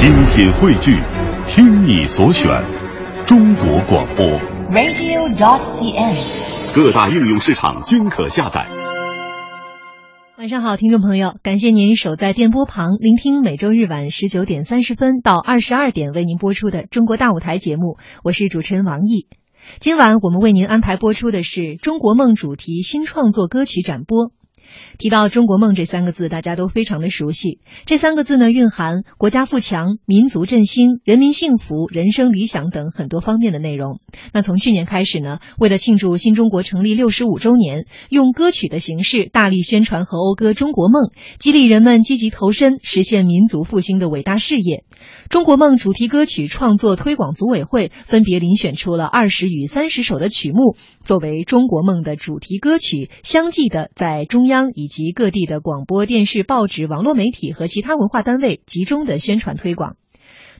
精品汇聚，听你所选，中国广播。radio.dot.cn，。各大应用市场均可下载。晚上好，听众朋友，感谢您守在电波旁，聆听每周日晚十九点三十分到二十二点为您播出的《中国大舞台》节目，我是主持人王毅。今晚我们为您安排播出的是《中国梦》主题新创作歌曲展播。提到中国梦这三个字，大家都非常的熟悉。这三个字呢，蕴含国家富强、民族振兴、人民幸福、人生理想等很多方面的内容。那从去年开始呢，为了庆祝新中国成立六十五周年，用歌曲的形式大力宣传和讴歌中国梦，激励人们积极投身实现民族复兴的伟大事业。中国梦主题歌曲创作推广组委会分别遴选出了二十与三十首的曲目，作为中国梦的主题歌曲，相继的在中央。以及各地的广播电视、报纸、网络媒体和其他文化单位集中的宣传推广。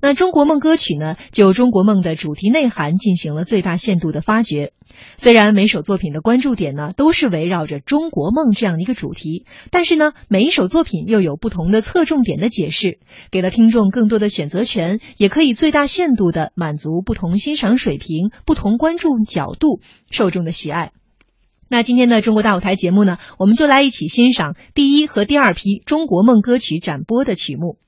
那中国梦歌曲呢，就中国梦的主题内涵进行了最大限度的发掘。虽然每首作品的关注点呢都是围绕着中国梦这样的一个主题，但是呢，每一首作品又有不同的侧重点的解释，给了听众更多的选择权，也可以最大限度的满足不同欣赏水平、不同关注角度受众的喜爱。那今天的中国大舞台节目呢，我们就来一起欣赏第一和第二批中国梦歌曲展播的曲目。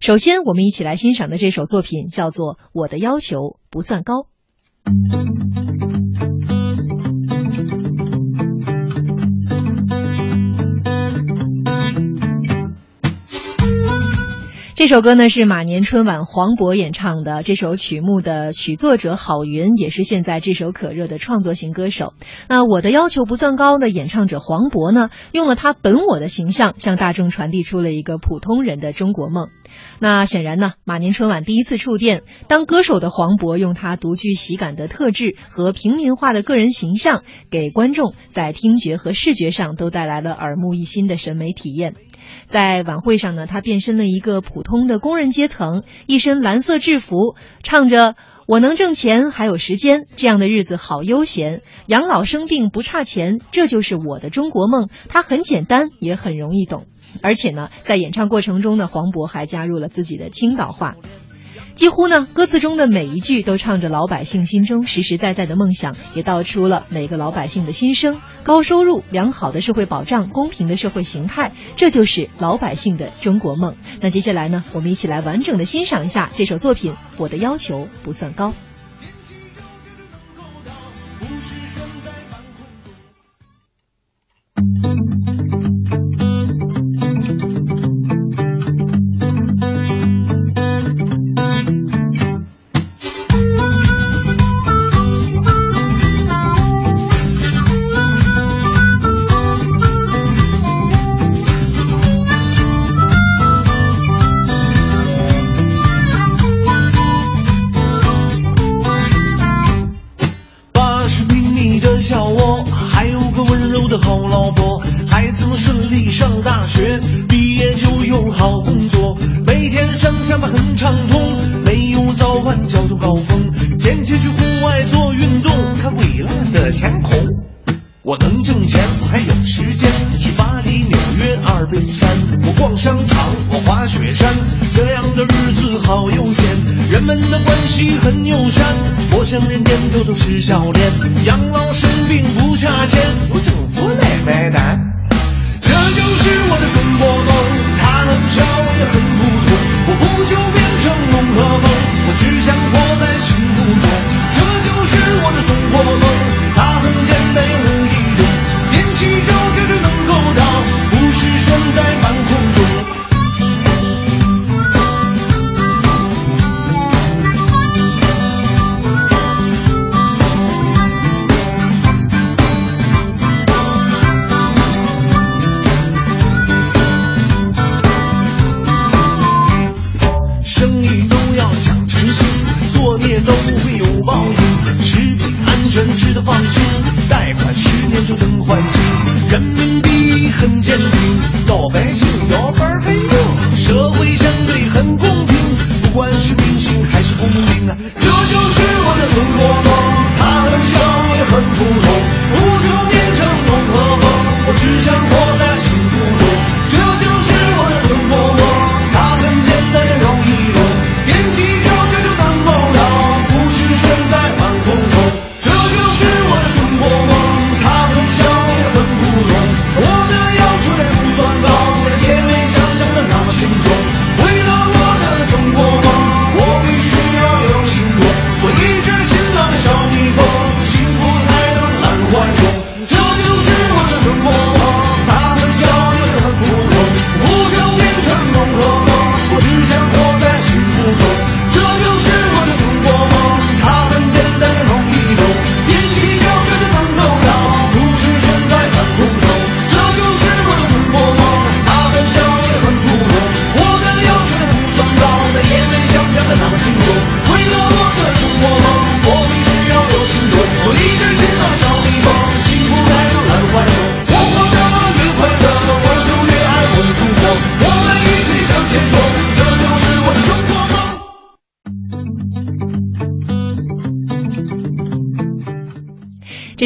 首先，我们一起来欣赏的这首作品叫做《我的要求不算高》。这首歌呢是马年春晚黄渤演唱的，这首曲目的曲作者郝云也是现在炙手可热的创作型歌手。那我的要求不算高的演唱者黄渤呢，用了他本我的形象，向大众传递出了一个普通人的中国梦。那显然呢，马年春晚第一次触电，当歌手的黄渤用他独具喜感的特质和平民化的个人形象，给观众在听觉和视觉上都带来了耳目一新的审美体验。在晚会上呢，他变身了一个普通的工人阶层，一身蓝色制服，唱着“我能挣钱，还有时间，这样的日子好悠闲，养老生病不差钱，这就是我的中国梦”。他很简单，也很容易懂。而且呢，在演唱过程中呢，黄渤还加入了自己的青岛话。几乎呢，歌词中的每一句都唱着老百姓心中实实在在的梦想，也道出了每个老百姓的心声：高收入、良好的社会保障、公平的社会形态，这就是老百姓的中国梦。那接下来呢，我们一起来完整的欣赏一下这首作品。我的要求不算高。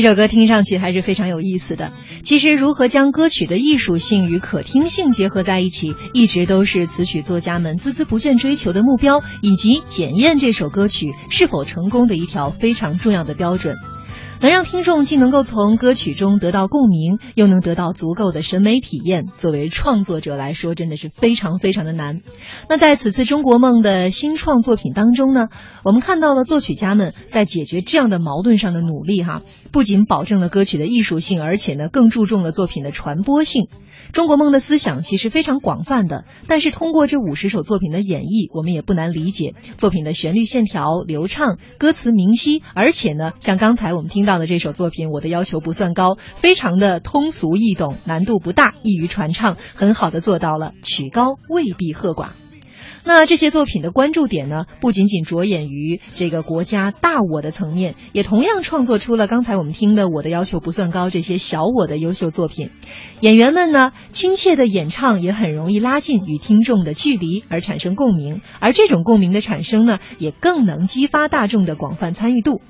这首歌听上去还是非常有意思的。其实，如何将歌曲的艺术性与可听性结合在一起，一直都是词曲作家们孜孜不倦追求的目标，以及检验这首歌曲是否成功的一条非常重要的标准。能让听众既能够从歌曲中得到共鸣，又能得到足够的审美体验，作为创作者来说，真的是非常非常的难。那在此次中国梦的新创作品当中呢，我们看到了作曲家们在解决这样的矛盾上的努力，哈，不仅保证了歌曲的艺术性，而且呢，更注重了作品的传播性。中国梦的思想其实非常广泛的，但是通过这五十首作品的演绎，我们也不难理解作品的旋律线条流畅，歌词明晰，而且呢，像刚才我们听到的这首作品，我的要求不算高，非常的通俗易懂，难度不大，易于传唱，很好的做到了曲高未必和寡。那这些作品的关注点呢，不仅仅着眼于这个国家大我的层面，也同样创作出了刚才我们听的《我的要求不算高》这些小我的优秀作品。演员们呢，亲切的演唱也很容易拉近与听众的距离，而产生共鸣。而这种共鸣的产生呢，也更能激发大众的广泛参与度。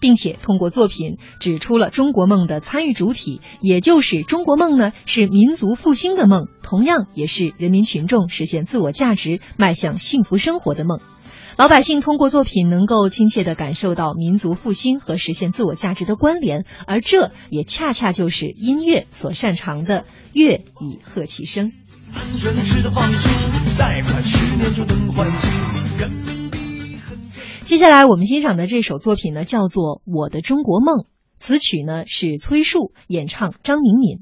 并且通过作品指出了中国梦的参与主体，也就是中国梦呢是民族复兴的梦，同样也是人民群众实现自我价值、迈向幸福生活的梦。老百姓通过作品能够亲切地感受到民族复兴和实现自我价值的关联，而这也恰恰就是音乐所擅长的“乐以和其声”。安全吃的放心，贷款十年就能还清。接下来我们欣赏的这首作品呢，叫做《我的中国梦》，词曲呢是崔恕，演唱张明敏。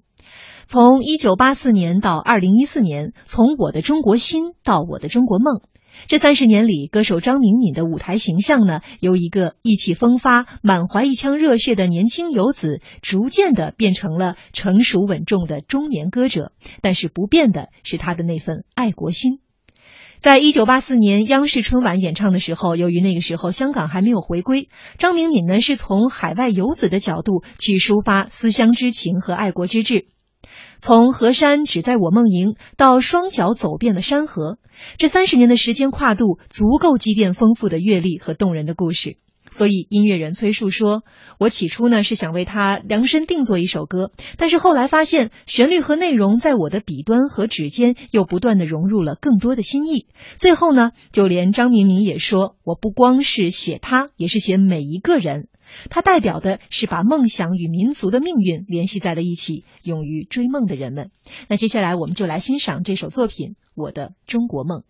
从一九八四年到二零一四年，从我的中国心到我的中国梦，这三十年里，歌手张明敏的舞台形象呢，由一个意气风发、满怀一腔热血的年轻游子，逐渐的变成了成熟稳重的中年歌者。但是不变的是他的那份爱国心。在一九八四年央视春晚演唱的时候，由于那个时候香港还没有回归，张明敏呢是从海外游子的角度去抒发思乡之情和爱国之志。从河山只在我梦萦到双脚走遍了山河，这三十年的时间跨度足够积淀丰富的阅历和动人的故事。所以，音乐人崔恕说：“我起初呢是想为他量身定做一首歌，但是后来发现旋律和内容在我的笔端和指尖又不断的融入了更多的心意。最后呢，就连张明敏也说，我不光是写他，也是写每一个人。他代表的是把梦想与民族的命运联系在了一起，勇于追梦的人们。那接下来我们就来欣赏这首作品《我的中国梦》。”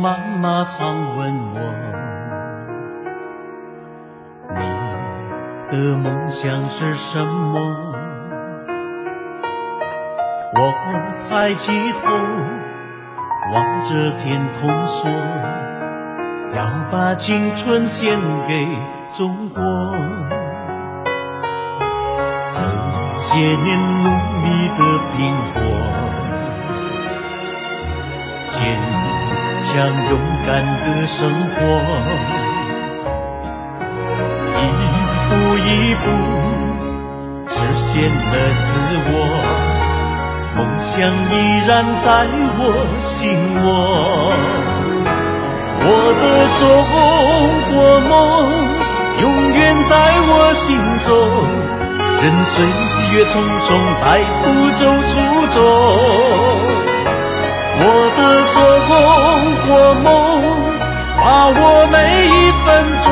妈妈常问我，你的梦想是什么？我抬起头望着天空说，要把青春献给中国。这些年努力的拼搏。想勇敢的生活，一步一步实现了自我，梦想依然在我心窝。我的中国梦永远在我心中，任岁月匆匆带不走初衷。我的中国梦，把握每一分钟，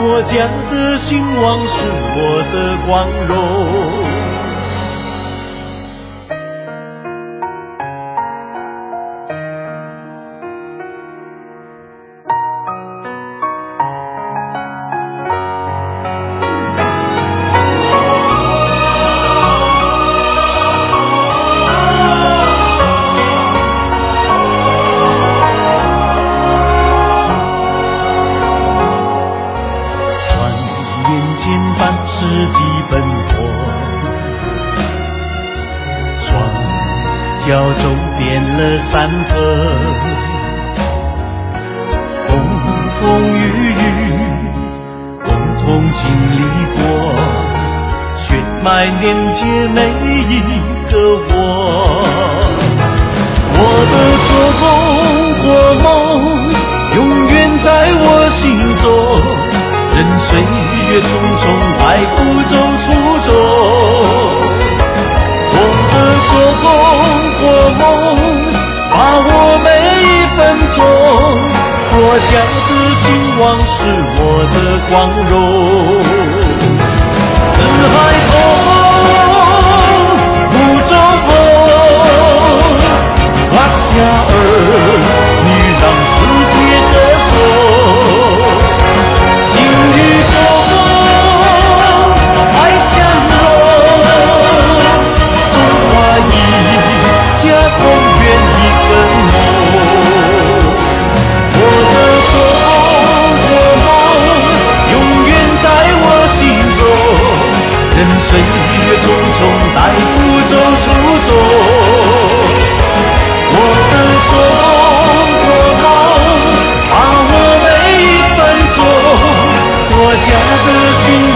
国家的兴旺是我的光荣。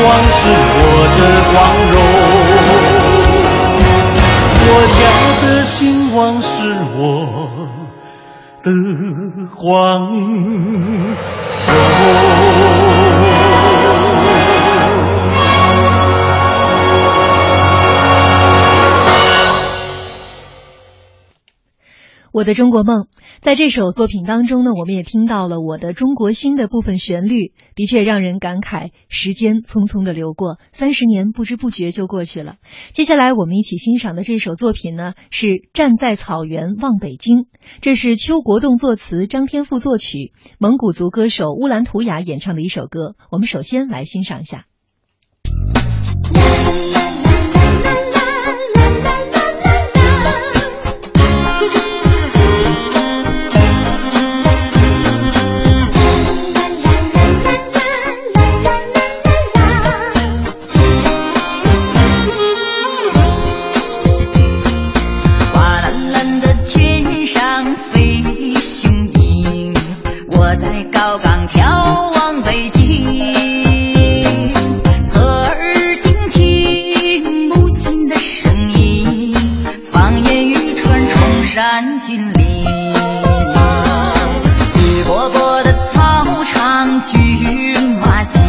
光是我的光荣，国家的兴旺是我的光荣。我的中国梦，在这首作品当中呢，我们也听到了我的中国心的部分旋律，的确让人感慨，时间匆匆的流过，三十年不知不觉就过去了。接下来我们一起欣赏的这首作品呢，是《站在草原望北京》，这是邱国栋作词，张天赋作曲，蒙古族歌手乌兰图雅演唱的一首歌。我们首先来欣赏一下。军民，绿波波的草场，骏马行，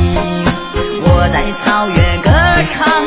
我在草原歌唱。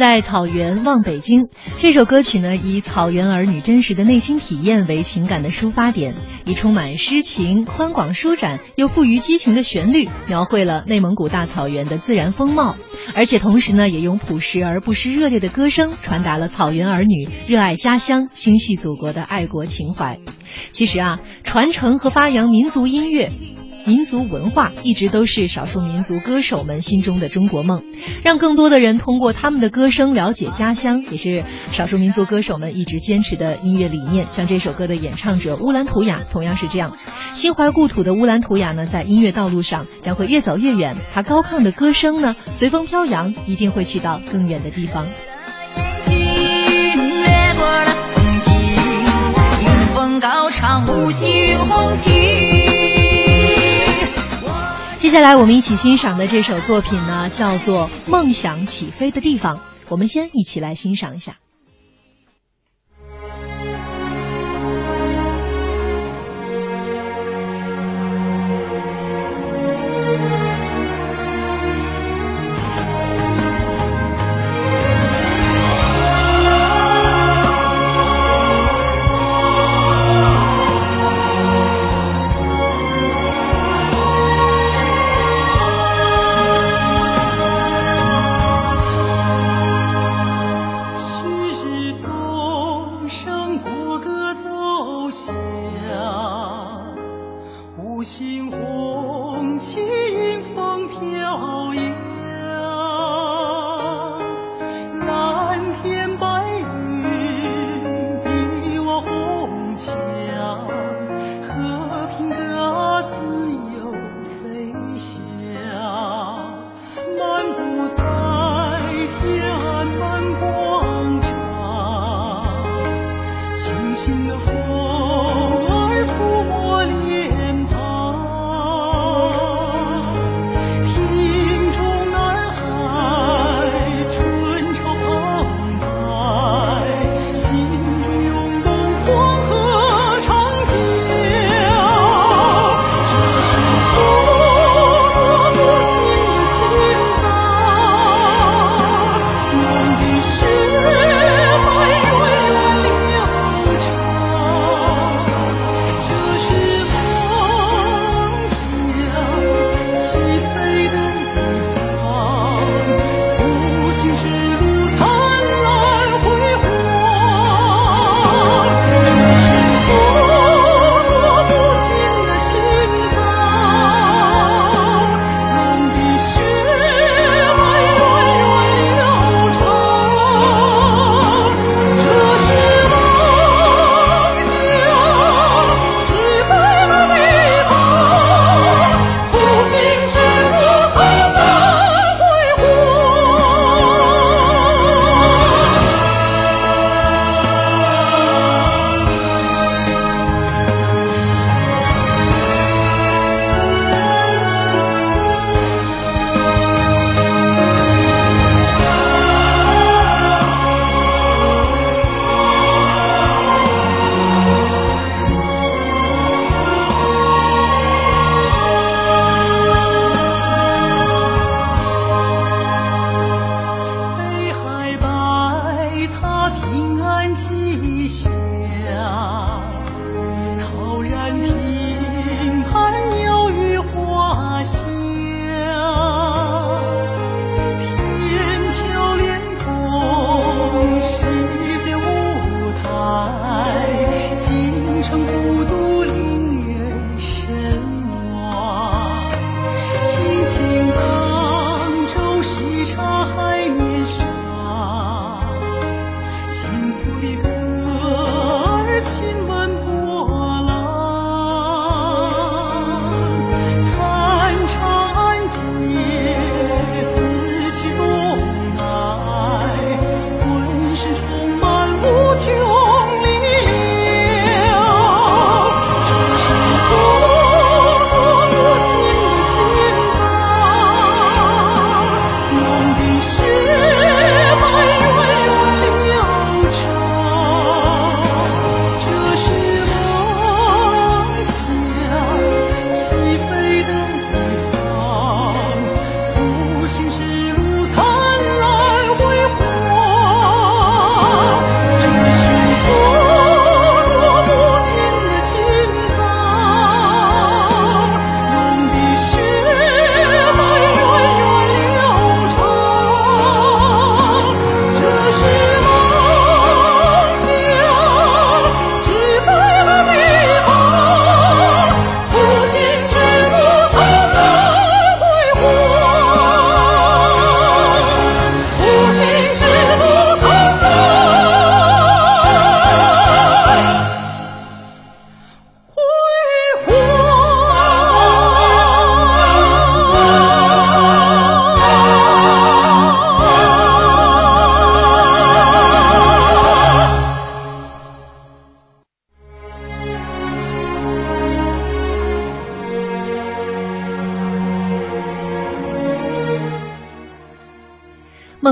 在草原望北京这首歌曲呢，以草原儿女真实的内心体验为情感的抒发点，以充满诗情、宽广舒展又富于激情的旋律，描绘了内蒙古大草原的自然风貌，而且同时呢，也用朴实而不失热烈的歌声，传达了草原儿女热爱家乡、心系祖国的爱国情怀。其实啊，传承和发扬民族音乐。民族文化一直都是少数民族歌手们心中的中国梦，让更多的人通过他们的歌声了解家乡，也是少数民族歌手们一直坚持的音乐理念。像这首歌的演唱者乌兰图雅同样是这样，心怀故土的乌兰图雅呢，在音乐道路上将会越走越远。他高亢的歌声呢，随风飘扬，一定会去到更远的地方。迎风高唱五星红旗。接下来我们一起欣赏的这首作品呢，叫做《梦想起飞的地方》。我们先一起来欣赏一下。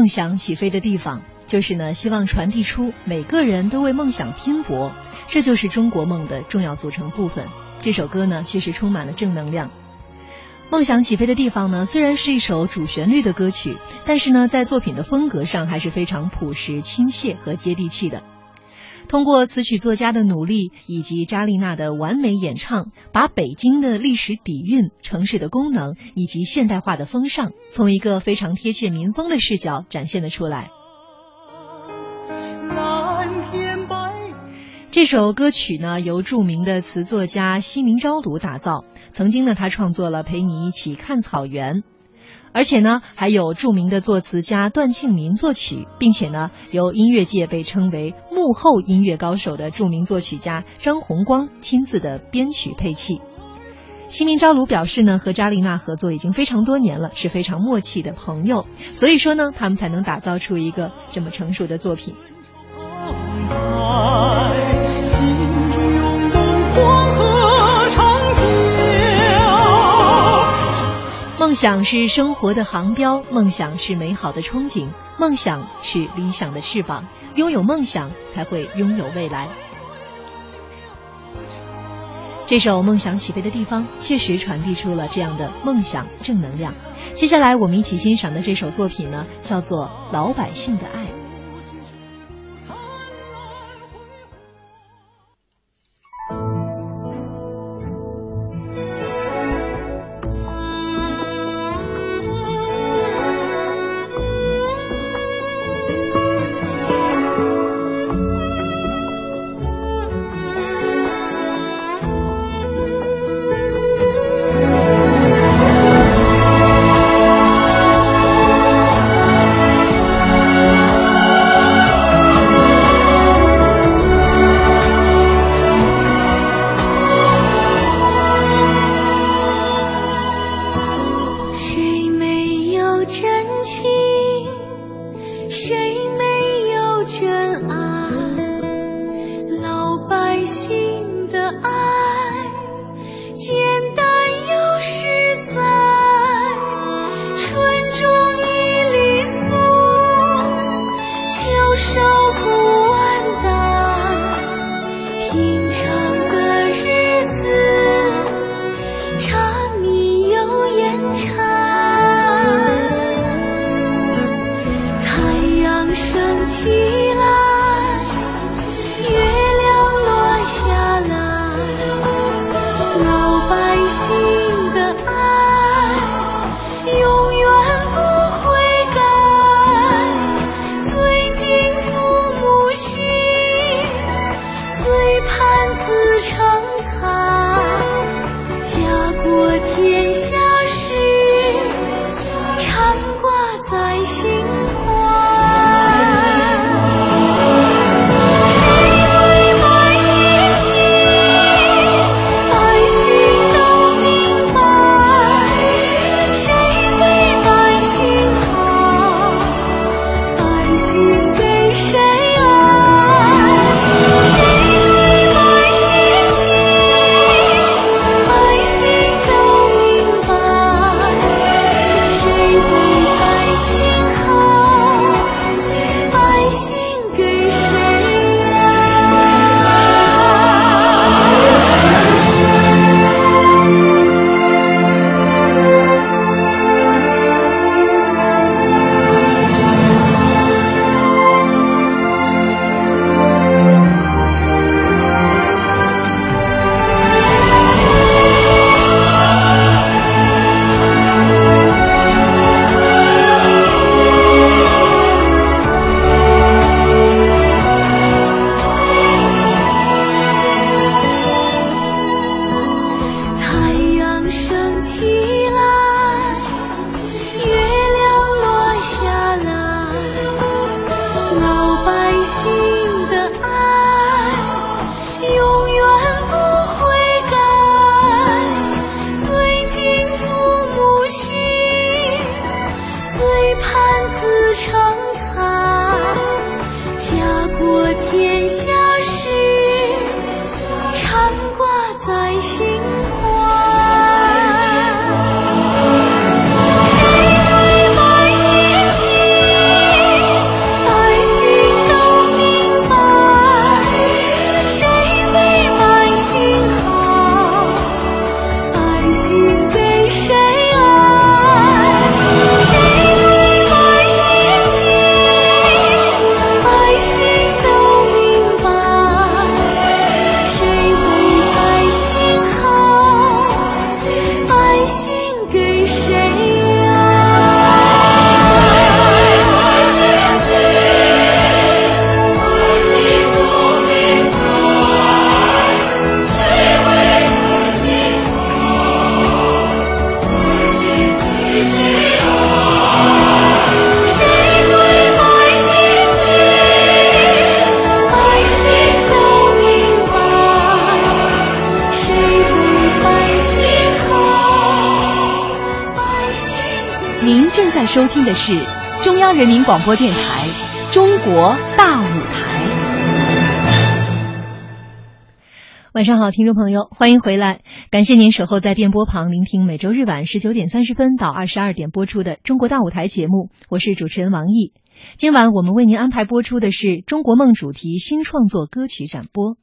想起飞的地方，就是呢，希望传递出每个人都为梦想拼搏，这就是中国梦的重要组成部分。这首歌呢，确实充满了正能量。梦想起飞的地方呢，虽然是一首主旋律的歌曲，但是呢，在作品的风格上还是非常朴实、亲切和接地气的。通过词曲作家的努力以及扎丽娜的完美演唱，把北京的历史底蕴、城市的功能以及现代化的风尚，从一个非常贴切民风的视角展现了出来。蓝天白这首歌曲呢，由著名的词作家西明昭鲁打造。曾经呢，他创作了《陪你一起看草原》。而且呢，还有著名的作词家段庆民作曲，并且呢，由音乐界被称为幕后音乐高手的著名作曲家张红光亲自的编曲配器。西明朝鲁表示呢，和扎丽娜合作已经非常多年了，是非常默契的朋友，所以说呢，他们才能打造出一个这么成熟的作品。梦想是生活的航标，梦想是美好的憧憬，梦想是理想的翅膀。拥有梦想，才会拥有未来。这首《梦想起飞的地方》确实传递出了这样的梦想正能量。接下来我们一起欣赏的这首作品呢，叫做《老百姓的爱》。的是中央人民广播电台《中国大舞台》。晚上好，听众朋友，欢迎回来，感谢您守候在电波旁，聆听每周日晚十九点三十分到二十二点播出的《中国大舞台》节目，我是主持人王毅。今晚我们为您安排播出的是中国梦主题新创作歌曲展播。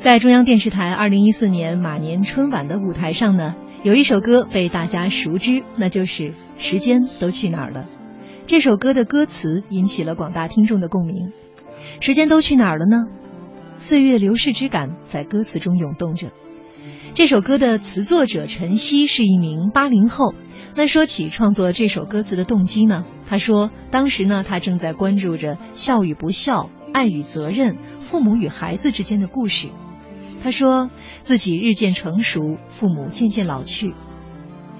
在中央电视台二零一四年马年春晚的舞台上呢，有一首歌被大家熟知，那就是《时间都去哪儿了》。这首歌的歌词引起了广大听众的共鸣。时间都去哪儿了呢？岁月流逝之感在歌词中涌动着。这首歌的词作者陈曦是一名八零后。那说起创作这首歌词的动机呢？他说，当时呢，他正在关注着孝与不孝、爱与责任、父母与孩子之间的故事。他说自己日渐成熟，父母渐渐老去。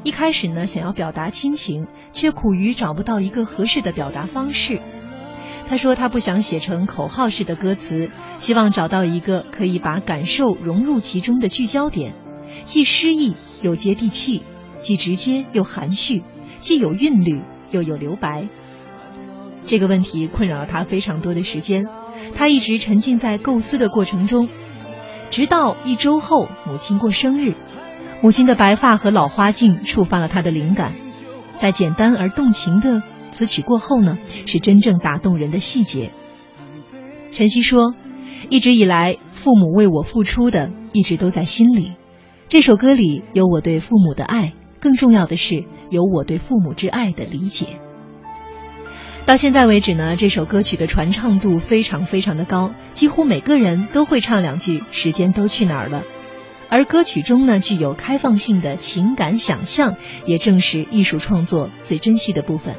一开始呢，想要表达亲情，却苦于找不到一个合适的表达方式。他说他不想写成口号式的歌词，希望找到一个可以把感受融入其中的聚焦点，既诗意又接地气，既直接又含蓄，既有韵律又有留白。这个问题困扰了他非常多的时间，他一直沉浸在构思的过程中。直到一周后，母亲过生日，母亲的白发和老花镜触发了他的灵感。在简单而动情的词曲过后呢，是真正打动人的细节。晨曦说：“一直以来，父母为我付出的一直都在心里。这首歌里有我对父母的爱，更重要的是有我对父母之爱的理解。”到现在为止呢，这首歌曲的传唱度非常非常的高，几乎每个人都会唱两句“时间都去哪儿了”。而歌曲中呢，具有开放性的情感想象，也正是艺术创作最珍惜的部分。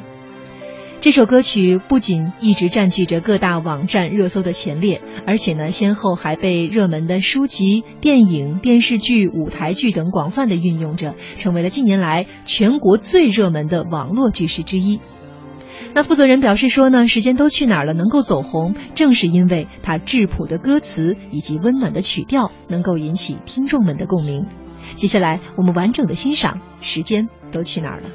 这首歌曲不仅一直占据着各大网站热搜的前列，而且呢，先后还被热门的书籍、电影、电视剧、舞台剧等广泛的运用着，成为了近年来全国最热门的网络句式之一。那负责人表示说呢，时间都去哪儿了？能够走红，正是因为它质朴的歌词以及温暖的曲调，能够引起听众们的共鸣。接下来，我们完整的欣赏《时间都去哪儿了》。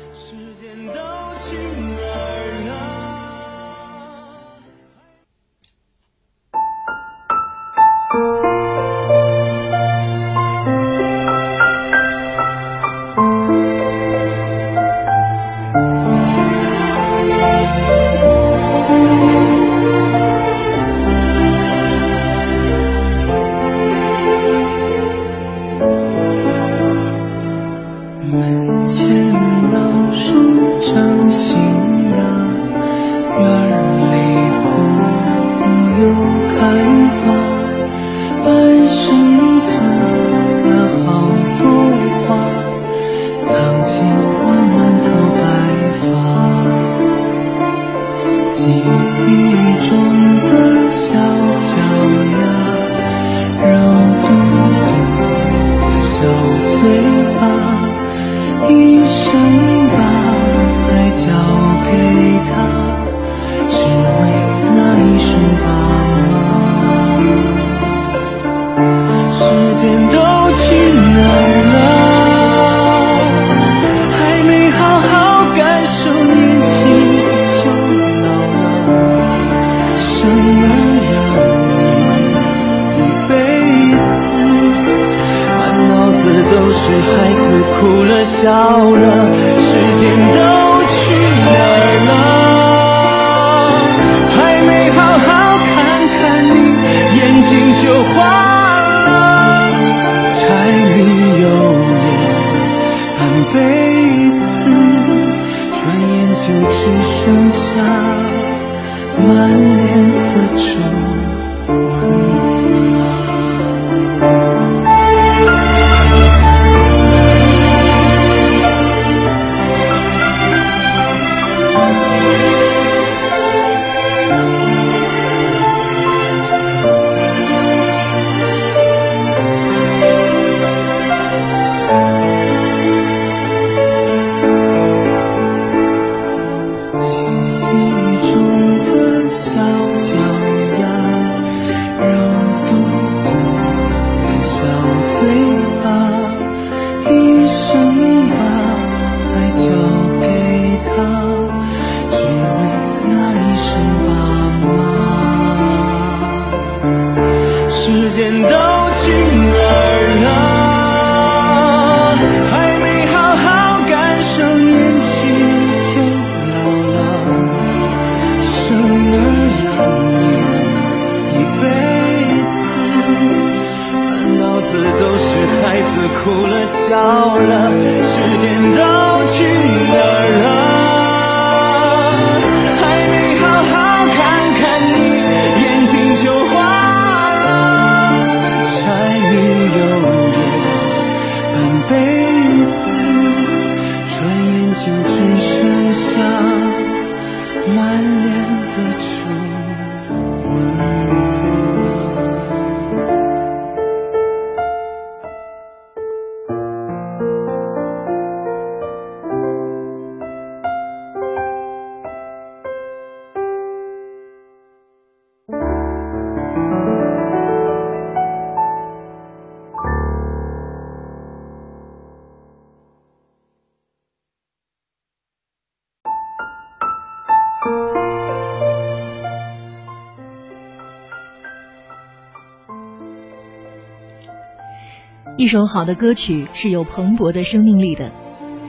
首好的歌曲是有蓬勃的生命力的。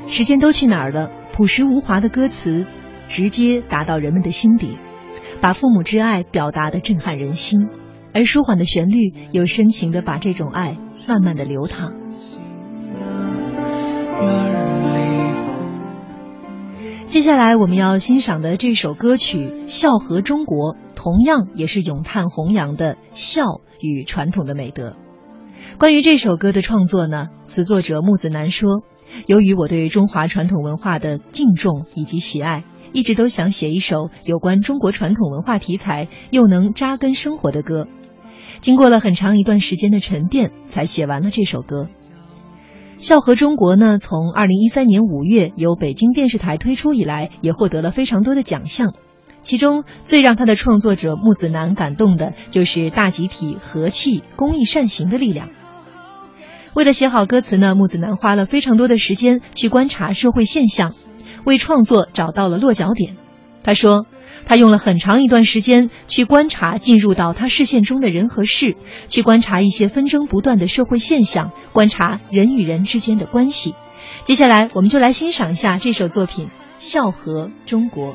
时间都去哪儿了？朴实无华的歌词，直接打到人们的心底，把父母之爱表达的震撼人心，而舒缓的旋律又深情的把这种爱慢慢的流淌。接下来我们要欣赏的这首歌曲《孝和中国》，同样也是咏叹弘扬的孝与传统的美德。关于这首歌的创作呢，词作者木子南说：“由于我对中华传统文化的敬重以及喜爱，一直都想写一首有关中国传统文化题材又能扎根生活的歌。经过了很长一段时间的沉淀，才写完了这首歌。《孝和中国》呢，从二零一三年五月由北京电视台推出以来，也获得了非常多的奖项。其中最让他的创作者木子南感动的，就是大集体和气、公益善行的力量。”为了写好歌词呢，木子南花了非常多的时间去观察社会现象，为创作找到了落脚点。他说，他用了很长一段时间去观察进入到他视线中的人和事，去观察一些纷争不断的社会现象，观察人与人之间的关系。接下来，我们就来欣赏一下这首作品《笑和中国》。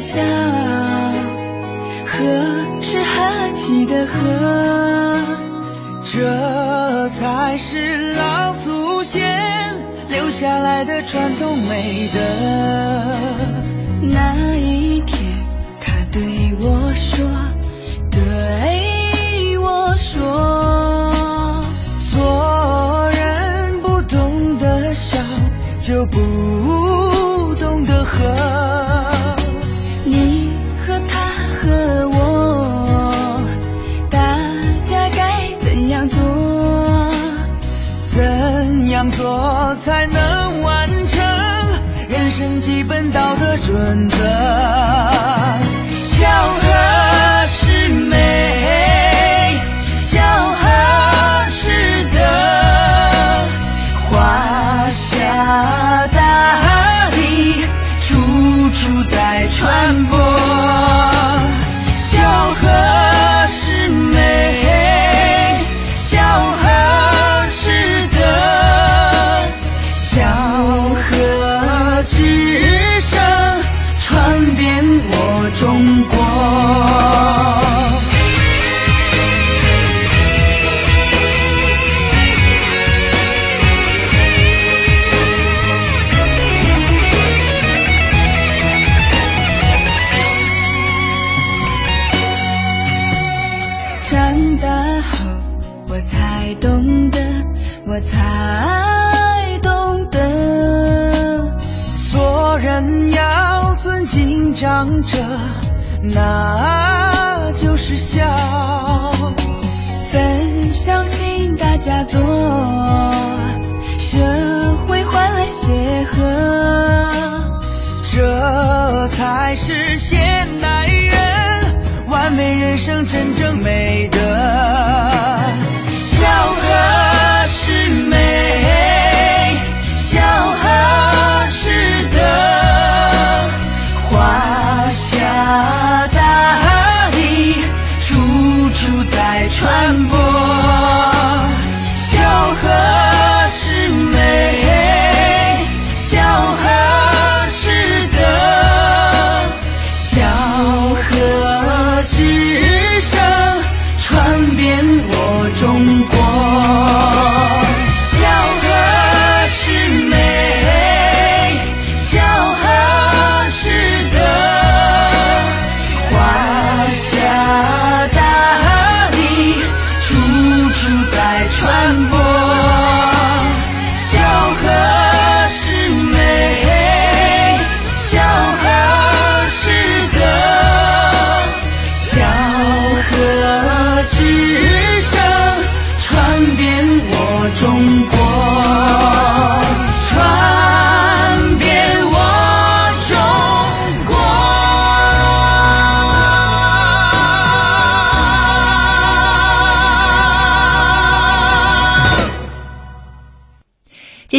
下河，是哈气的河，这才是老祖先留下来的传统美德。那一天，他对我说，对我说。做人不懂得笑就不懂得和，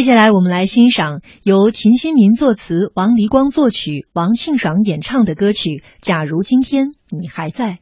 接下来我们来欣赏由秦新民作词王黎光作曲王庆爽演唱的歌曲假如今天你还在。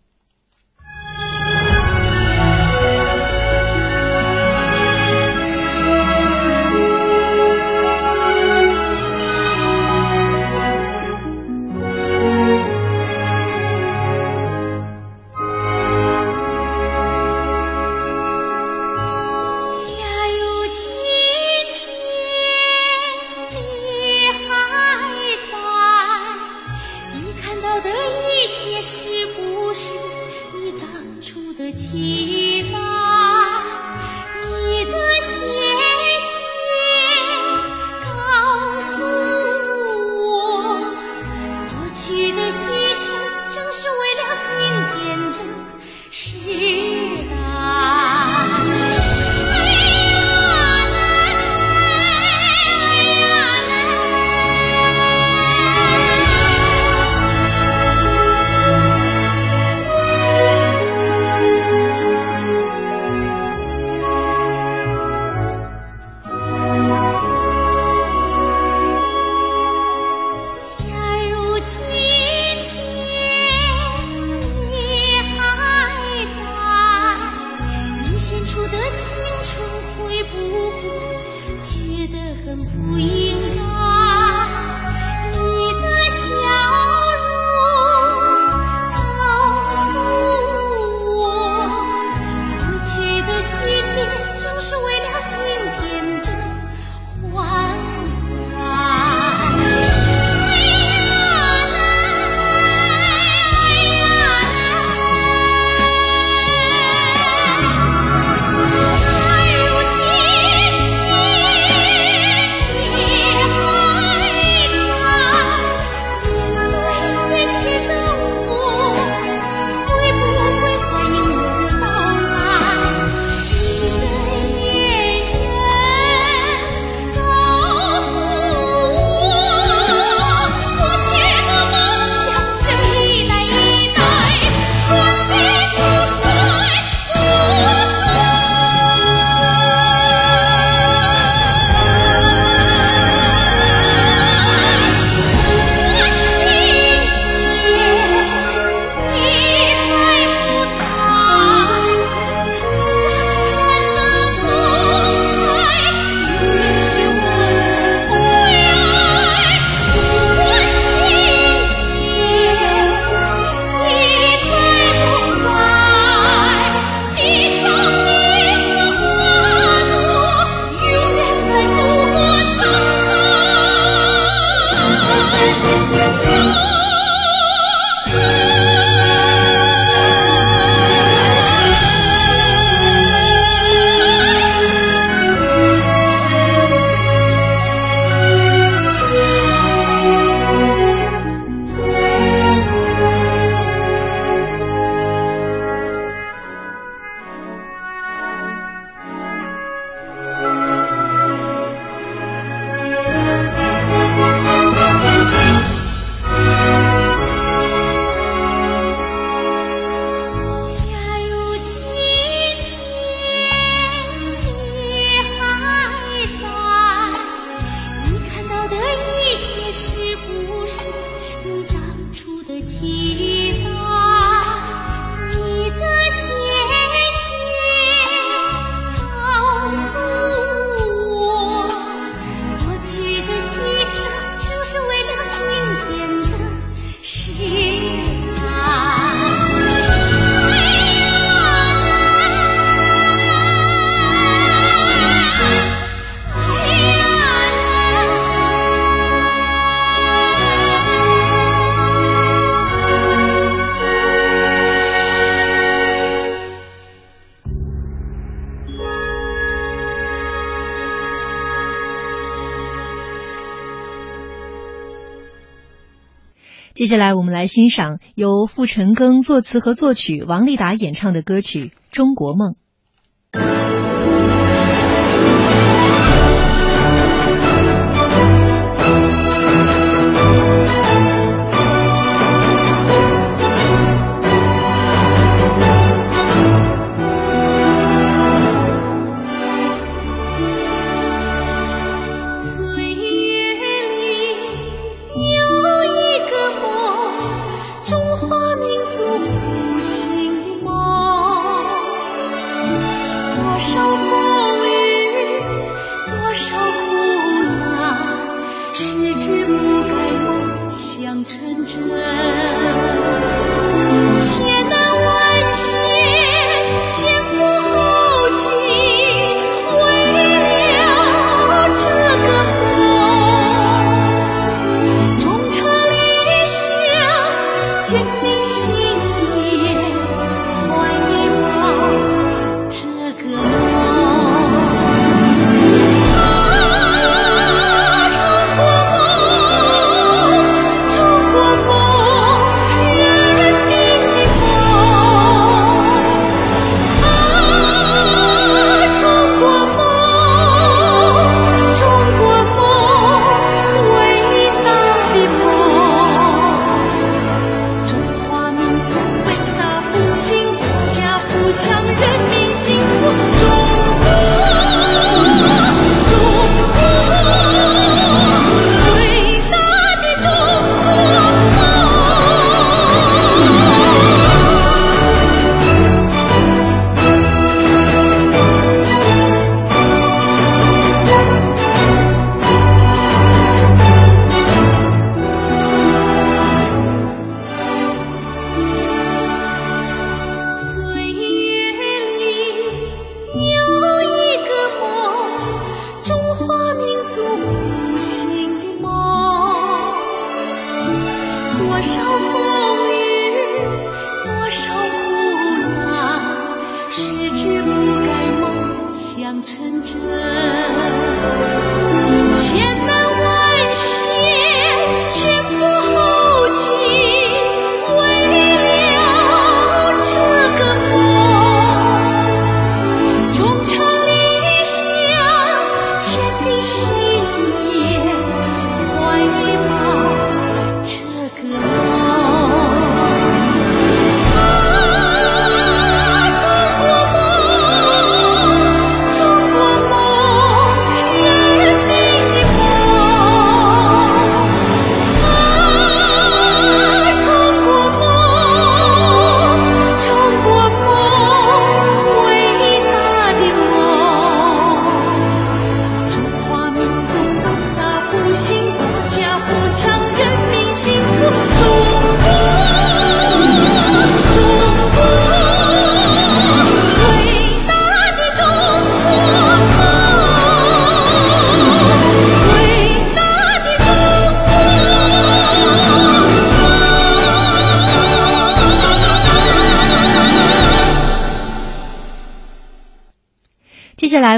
接下来我们来欣赏由傅晨庚作词和作曲，王丽达演唱的歌曲《中国梦》。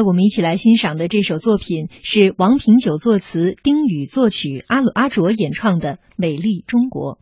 我们一起来欣赏的这首作品是王平久作词、丁宇作曲、阿鲁阿卓演唱的《美丽中国》。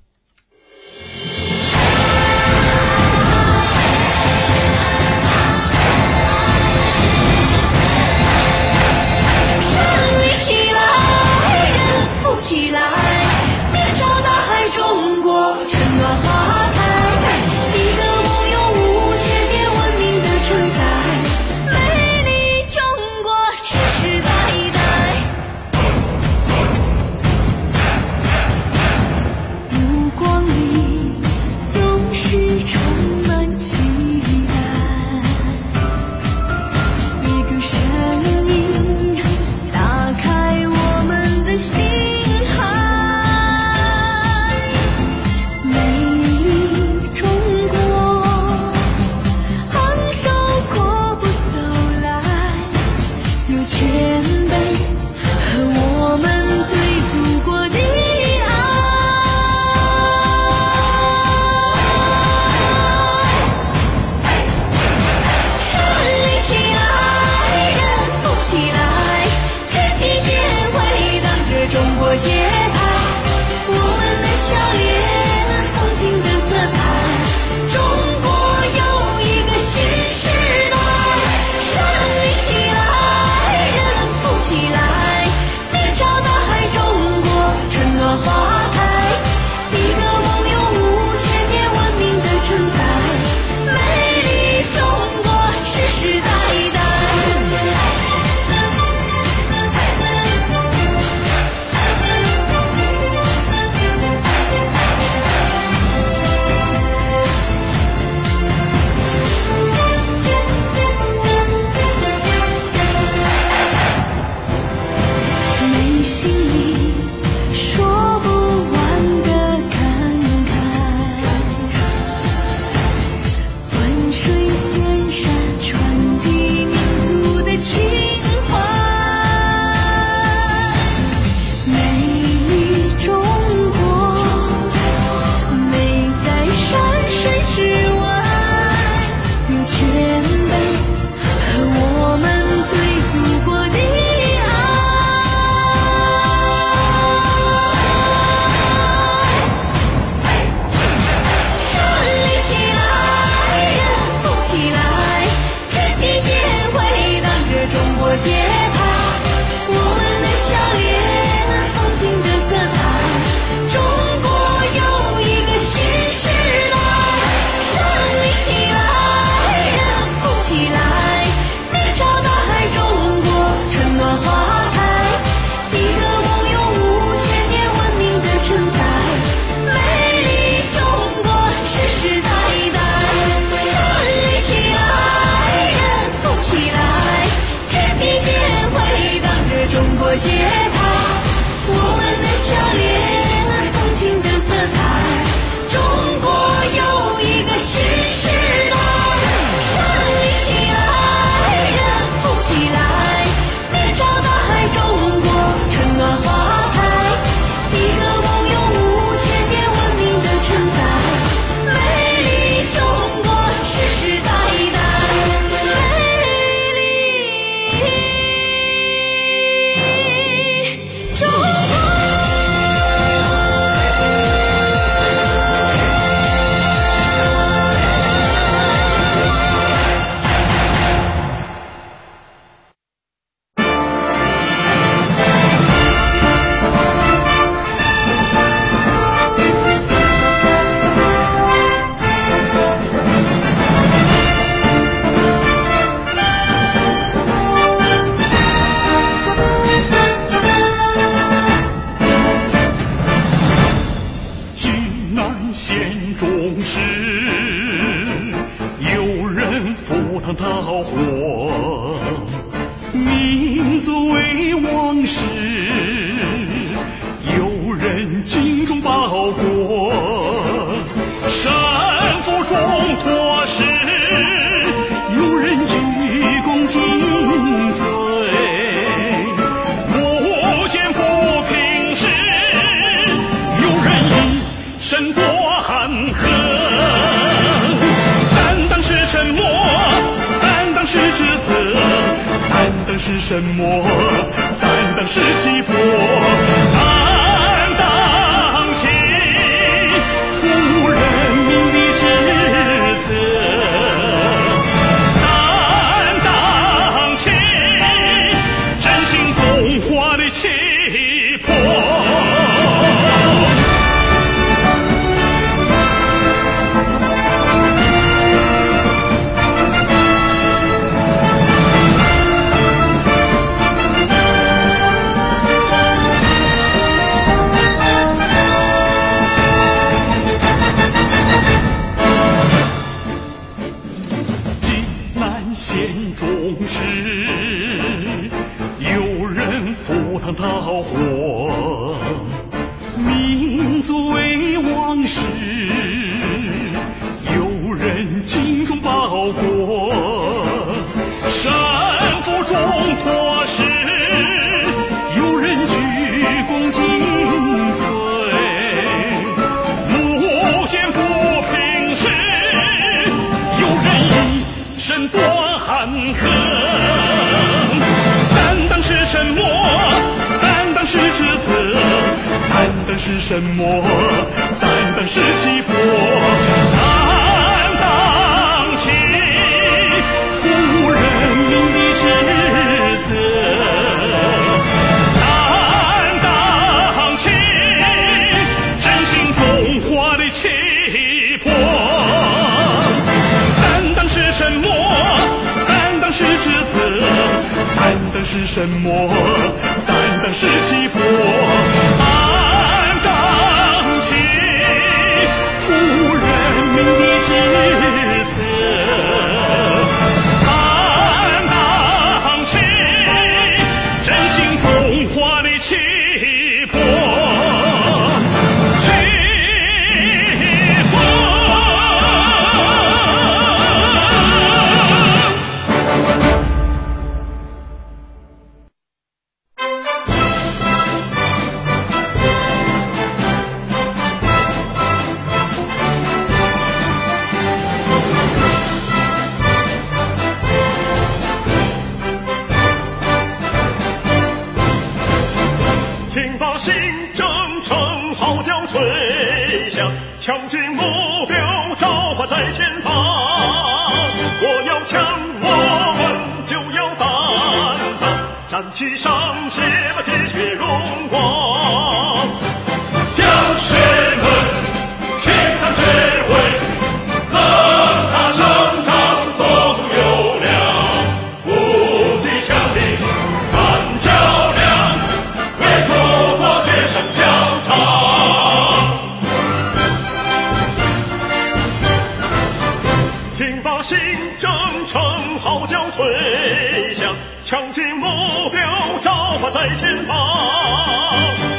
强军目标召唤在前方。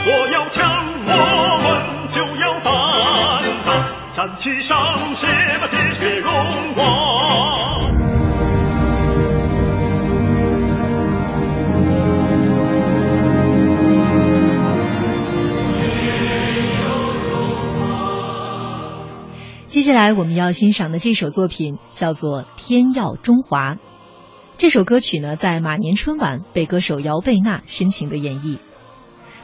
我要强，我们就要担当，战旗上写满铁血荣光。接下来我们要欣赏的这首作品叫做《天耀中华》。这首歌曲呢，在马年春晚被歌手姚贝娜深情的演绎。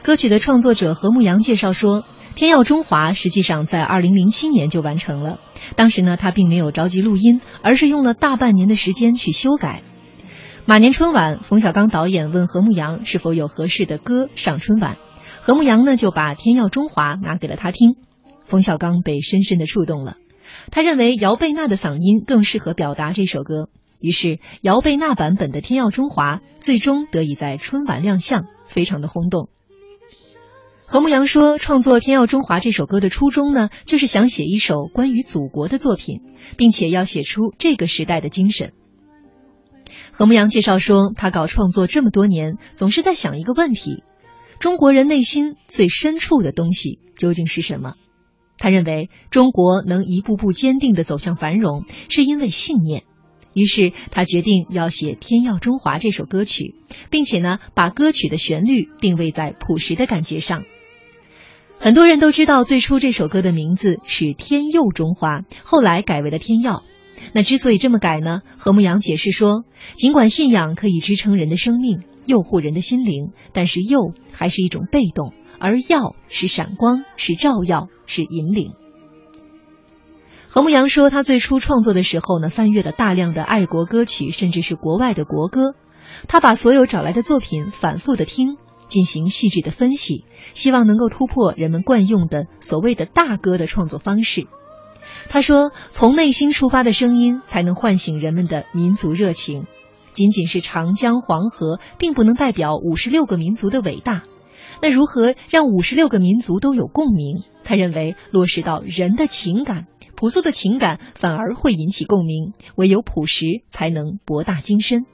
歌曲的创作者何牧阳介绍说，《天耀中华》实际上在2007年就完成了，当时呢，他并没有着急录音，而是用了大半年的时间去修改。马年春晚，冯小刚导演问何牧阳是否有合适的歌上春晚，何牧阳呢就把《天耀中华》拿给了他听。冯小刚被深深的触动了，他认为姚贝娜的嗓音更适合表达这首歌，于是姚贝娜版本的《天耀中华》最终得以在春晚亮相，非常的轰动。何牧阳说，创作《天耀中华》这首歌的初衷呢，就是想写一首关于祖国的作品，并且要写出这个时代的精神。何牧阳介绍说，他搞创作这么多年，总是在想一个问题：中国人内心最深处的东西究竟是什么？他认为，中国能一步步坚定的走向繁荣，是因为信念。于是，他决定要写《天耀中华》这首歌曲，并且呢，把歌曲的旋律定位在朴实的感觉上。很多人都知道，最初这首歌的名字是《天佑中华》，后来改为了《天耀》。那之所以这么改呢？何牧阳解释说，尽管信仰可以支撑人的生命，诱护人的心灵，但是佑还是一种被动，而耀是闪光，是照耀，是引领。何牧阳说，他最初创作的时候呢，翻阅了大量的爱国歌曲，甚至是国外的国歌，他把所有找来的作品反复的听。进行细致的分析，希望能够突破人们惯用的所谓的大歌的创作方式。他说：“从内心出发的声音，才能唤醒人们的民族热情。仅仅是长江黄河，并不能代表五十六个民族的伟大。那如何让五十六个民族都有共鸣？他认为，落实到人的情感，朴素的情感反而会引起共鸣。唯有朴实，才能博大精深。”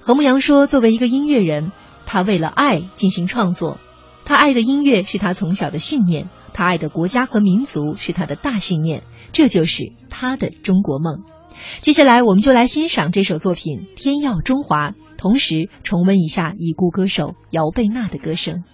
何牧阳说：“作为一个音乐人。”他为了爱进行创作，他爱的音乐是他从小的信念，他爱的国家和民族是他的大信念，这就是他的中国梦。接下来，我们就来欣赏这首作品《天耀中华》，同时重温一下已故歌手姚贝娜的歌声。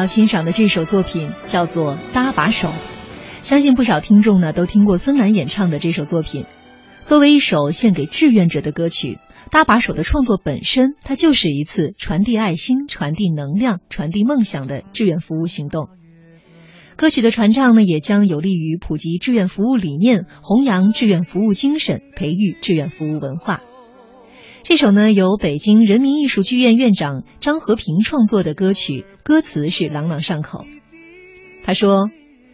要欣赏的这首作品叫做《搭把手》，相信不少听众呢都听过孙楠演唱的这首作品。作为一首献给志愿者的歌曲，《搭把手》的创作本身，它就是一次传递爱心、传递能量、传递梦想的志愿服务行动。歌曲的传唱呢，也将有利于普及志愿服务理念，弘扬志愿服务精神，培育志愿服务文化。这首呢由北京人民艺术剧院院长张和平创作的歌曲，歌词是朗朗上口。他说：“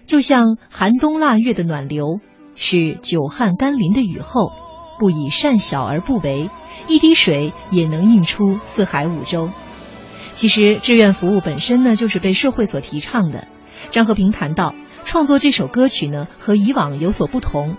就像寒冬腊月的暖流，是久旱甘霖的雨后，不以善小而不为，一滴水也能映出四海五洲。”其实，志愿服务本身呢，就是被社会所提倡的。张和平谈到，创作这首歌曲呢，和以往有所不同。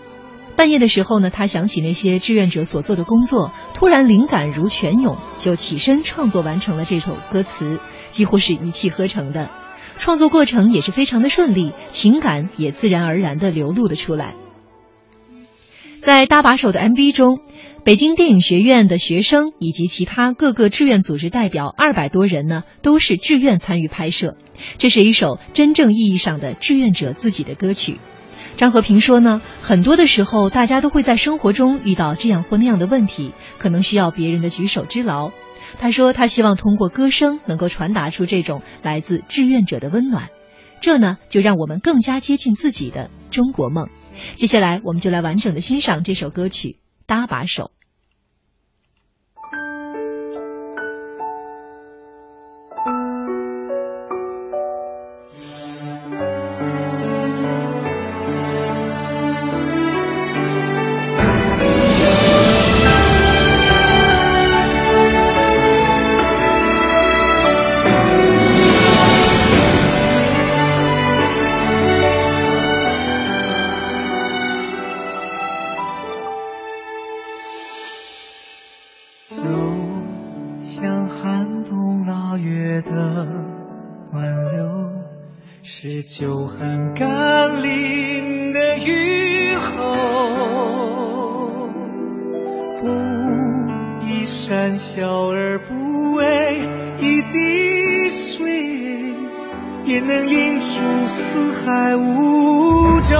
半夜的时候呢，他想起那些志愿者所做的工作，突然灵感如泉涌，就起身创作完成了这首歌词，几乎是一气呵成的。创作过程也是非常的顺利，情感也自然而然的流露了出来。在搭把手的 MV 中，北京电影学院的学生以及其他各个志愿组织代表二百多人呢，都是志愿参与拍摄。这是一首真正意义上的志愿者自己的歌曲。张和平说呢，很多的时候，大家都会在生活中遇到这样或那样的问题，可能需要别人的举手之劳。他说，他希望通过歌声能够传达出这种来自志愿者的温暖，这呢，就让我们更加接近自己的中国梦。接下来，我们就来完整的欣赏这首歌曲《搭把手》。久旱甘霖的雨后，不以山小而不为一滴水，也能映出四海无洲。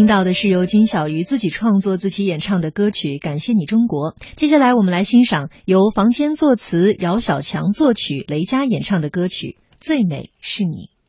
听到的是由金小鱼自己创作自己演唱的歌曲感谢你中国。接下来我们来欣赏由房间作词姚小强作曲雷佳演唱的歌曲最美是你。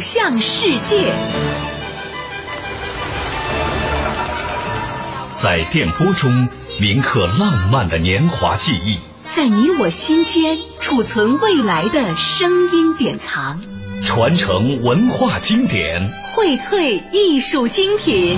向世界。在电波中铭刻浪漫的年华记忆。在你我心间储存未来的声音典藏。传承文化经典。荟萃艺术精品。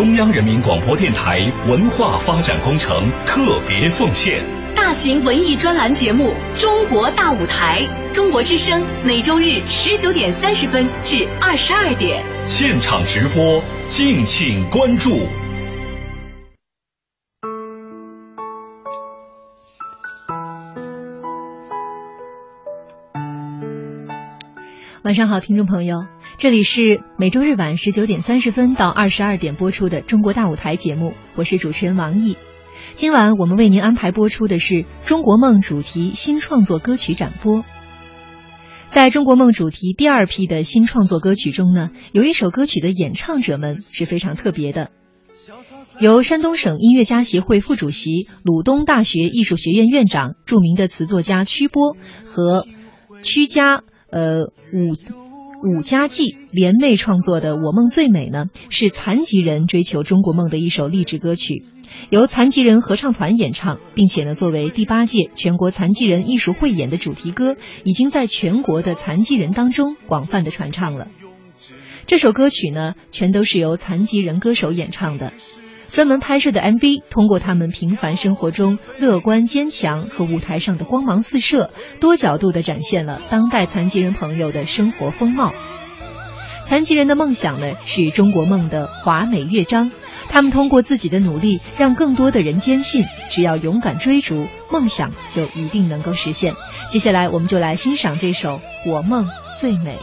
中央人民广播电台文化发展工程特别奉献。大型文艺专栏节目中国大舞台中国之声每周日十九点三十分至二十二点。现场直播敬请关注。晚上好听众朋友。这里是每周日晚十九点三十分到二十二点播出的《中国大舞台》节目，我是主持人王毅。今晚我们为您安排播出的是《中国梦》主题新创作歌曲展播。在中国梦主题第二批的新创作歌曲中呢，有一首歌曲的演唱者们是非常特别的，由山东省音乐家协会副主席、鲁东大学艺术学院院长、著名的词作家曲波和曲家。呃，武五家记联袂创作的《我梦最美》呢，是残疾人追求中国梦的一首励志歌曲，由残疾人合唱团演唱，并且呢，作为第八届全国残疾人艺术汇演的主题歌，已经在全国的残疾人当中广泛的传唱了。这首歌曲呢，全都是由残疾人歌手演唱的。专门拍摄的 MV，通过他们平凡生活中乐观坚强和舞台上的光芒四射，多角度地展现了当代残疾人朋友的生活风貌。残疾人的梦想呢，是中国梦的华美乐章。他们通过自己的努力，让更多的人坚信，只要勇敢追逐梦想，就一定能够实现。接下来，我们就来欣赏这首《我梦最美》。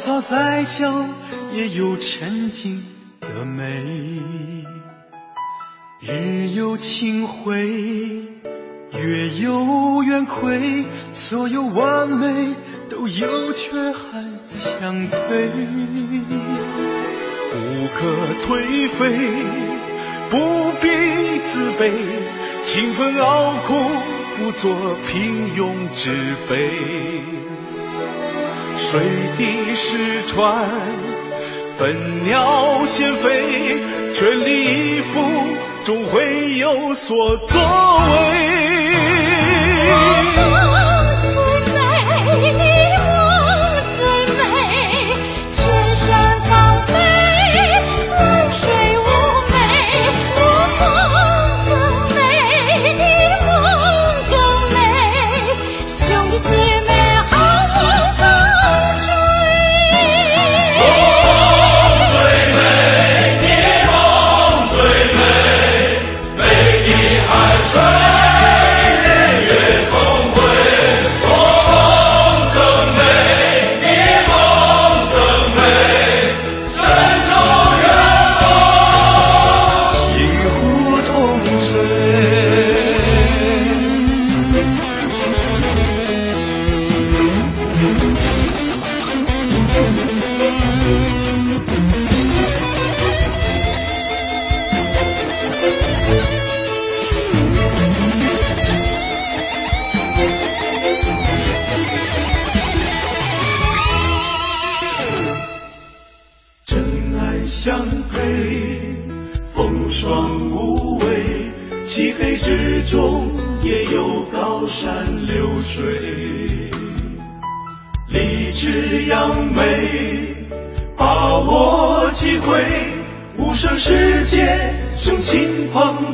草再小，也有沉静的美。日有清辉，月有圆亏，所有完美都有缺憾相亏。不可颓废，不必自卑，勤奋熬苦，不做平庸之辈。水滴石穿，笨鸟先飞，全力以赴，终会有所作为。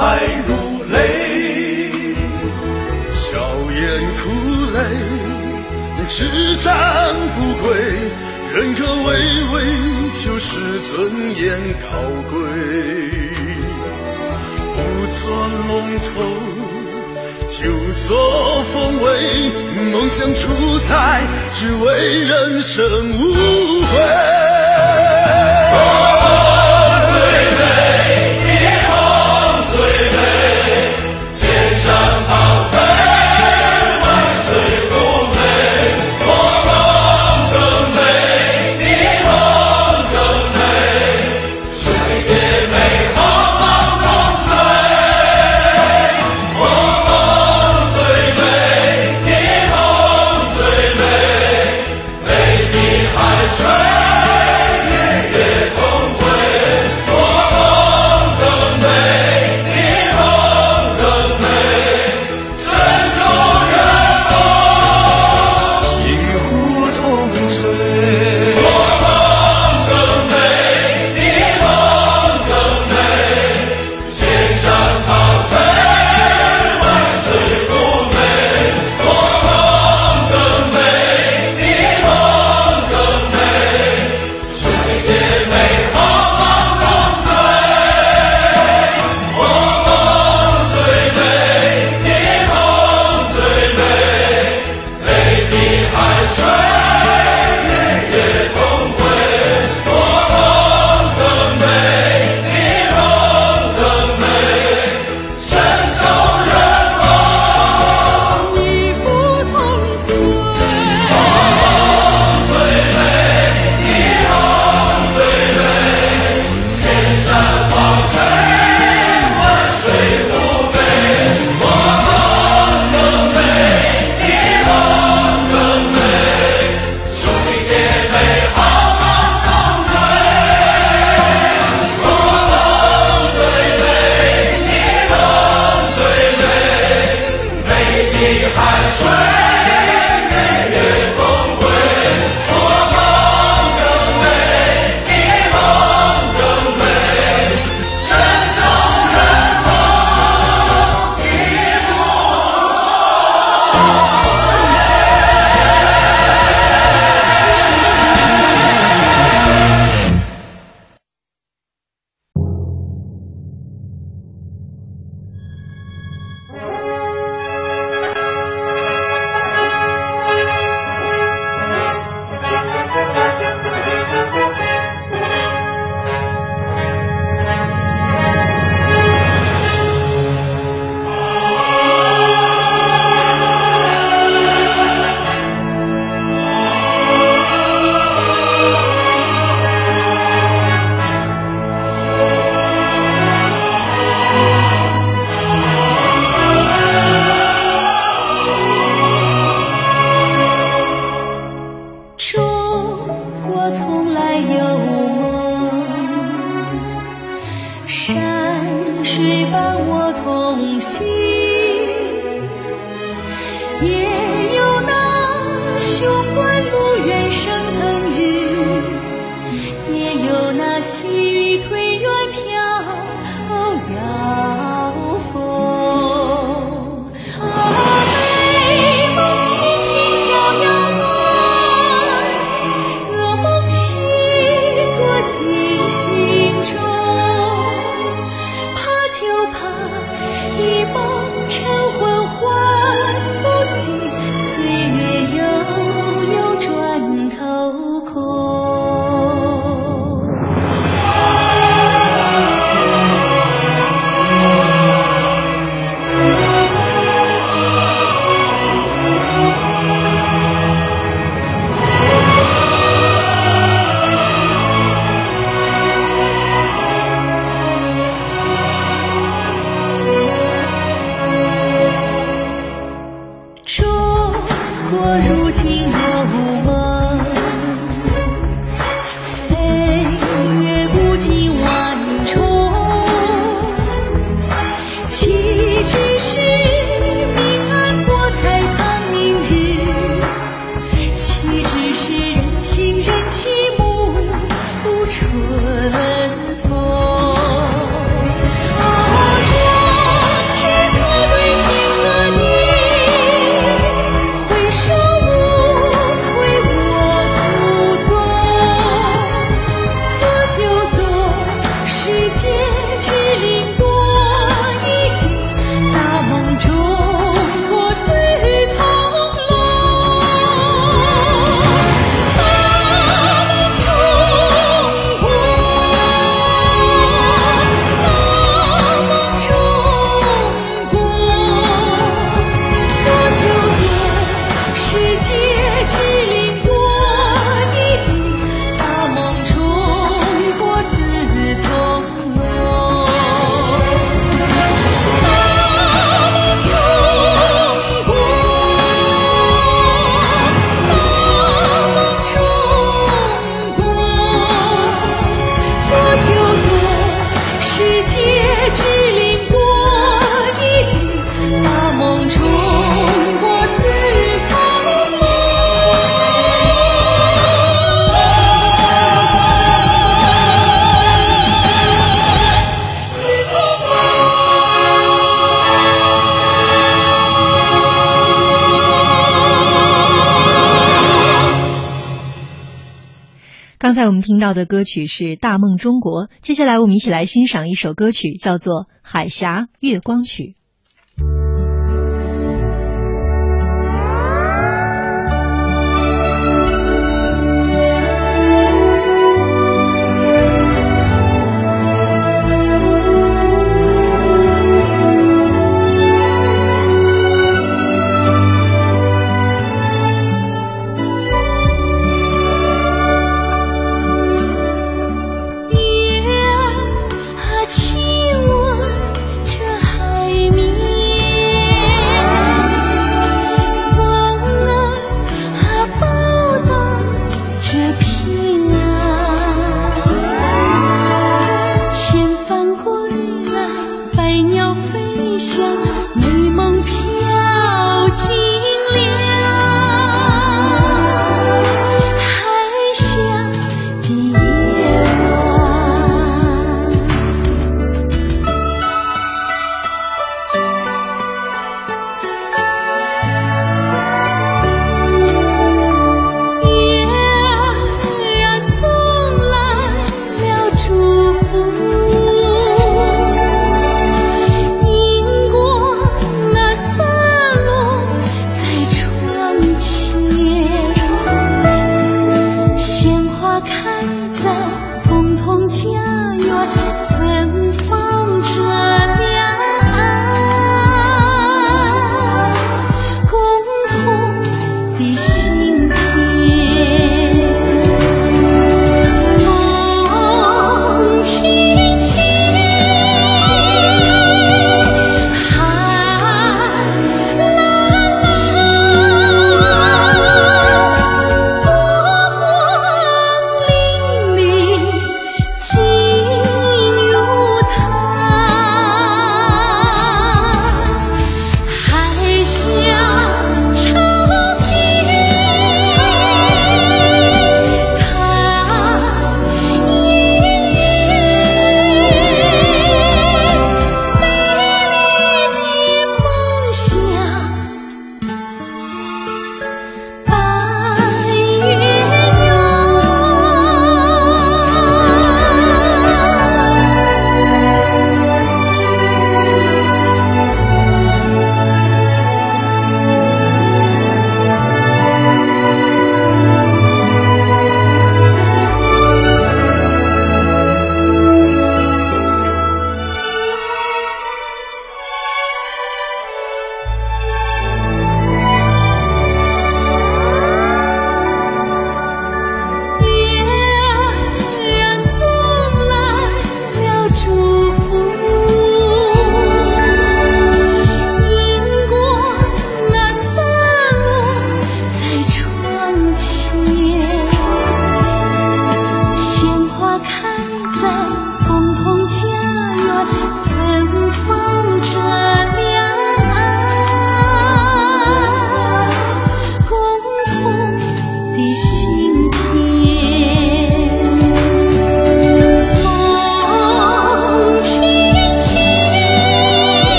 爱如泪，笑眼苦泪，只战不归，人可畏畏，就是尊严高贵。不做龙头，就做凤尾，梦想出彩，只为人生无悔。听到的歌曲是《大梦中国》，接下来我们一起来欣赏一首歌曲，叫做《海峡月光曲》。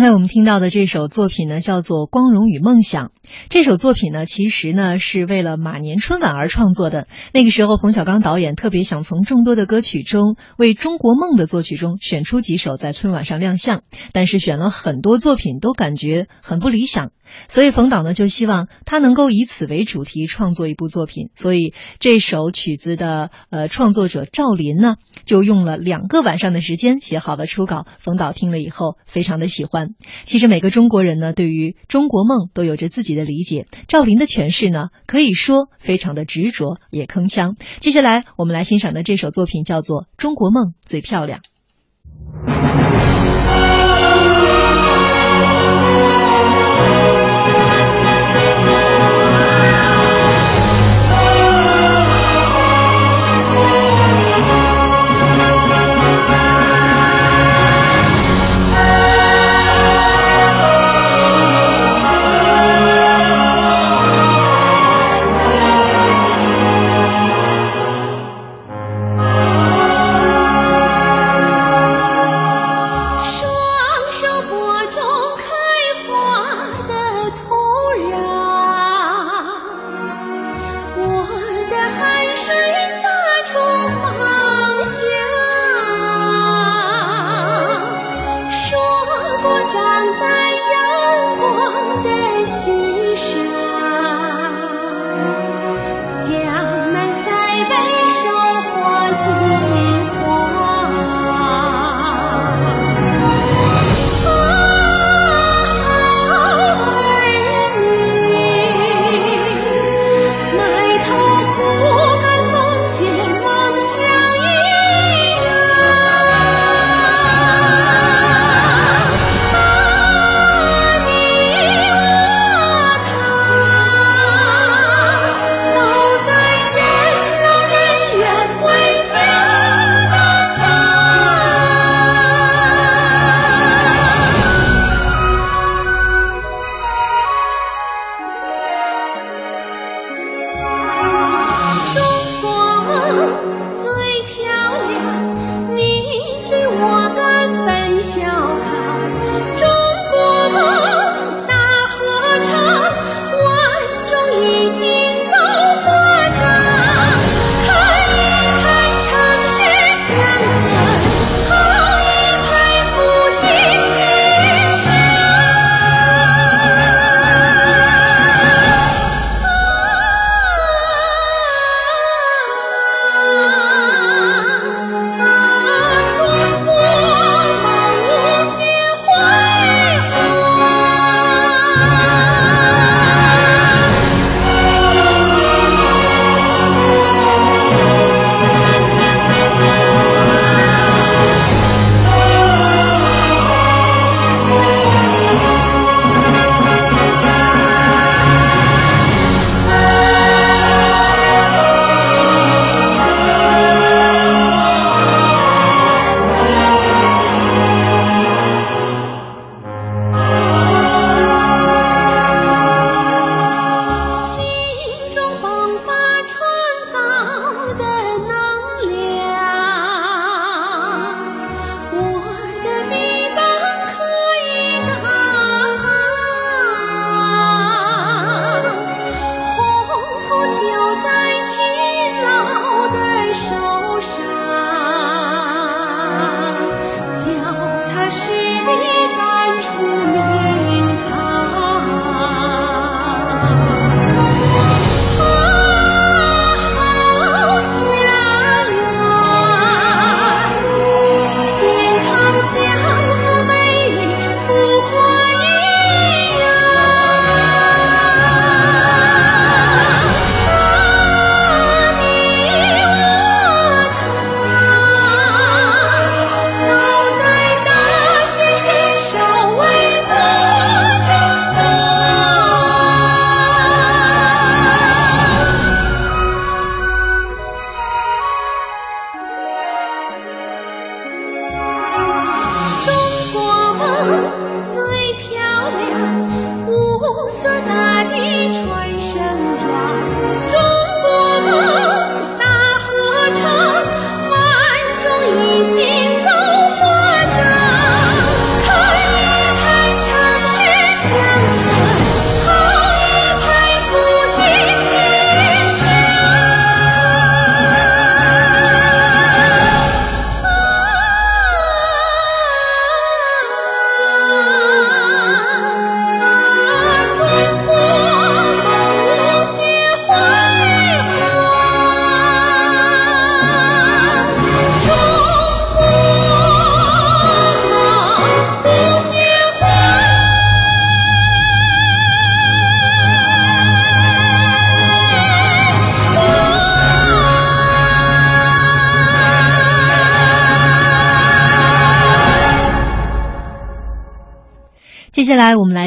刚才我们听到的这首作品呢，叫做《光荣与梦想》。这首作品呢，其实呢是为了马年春晚而创作的。那个时候，冯小刚导演特别想从众多的歌曲中，为中国梦的作曲中选出几首在春晚上亮相，但是选了很多作品都感觉很不理想。所以冯导呢就希望他能够以此为主题创作一部作品，所以这首曲子的呃创作者赵林呢就用了两个晚上的时间写好了初稿。冯导听了以后非常的喜欢。其实每个中国人呢对于中国梦都有着自己的的理解，赵林的诠释呢可以说非常的执着也铿锵。接下来我们来欣赏的这首作品叫做《中国梦最漂亮》。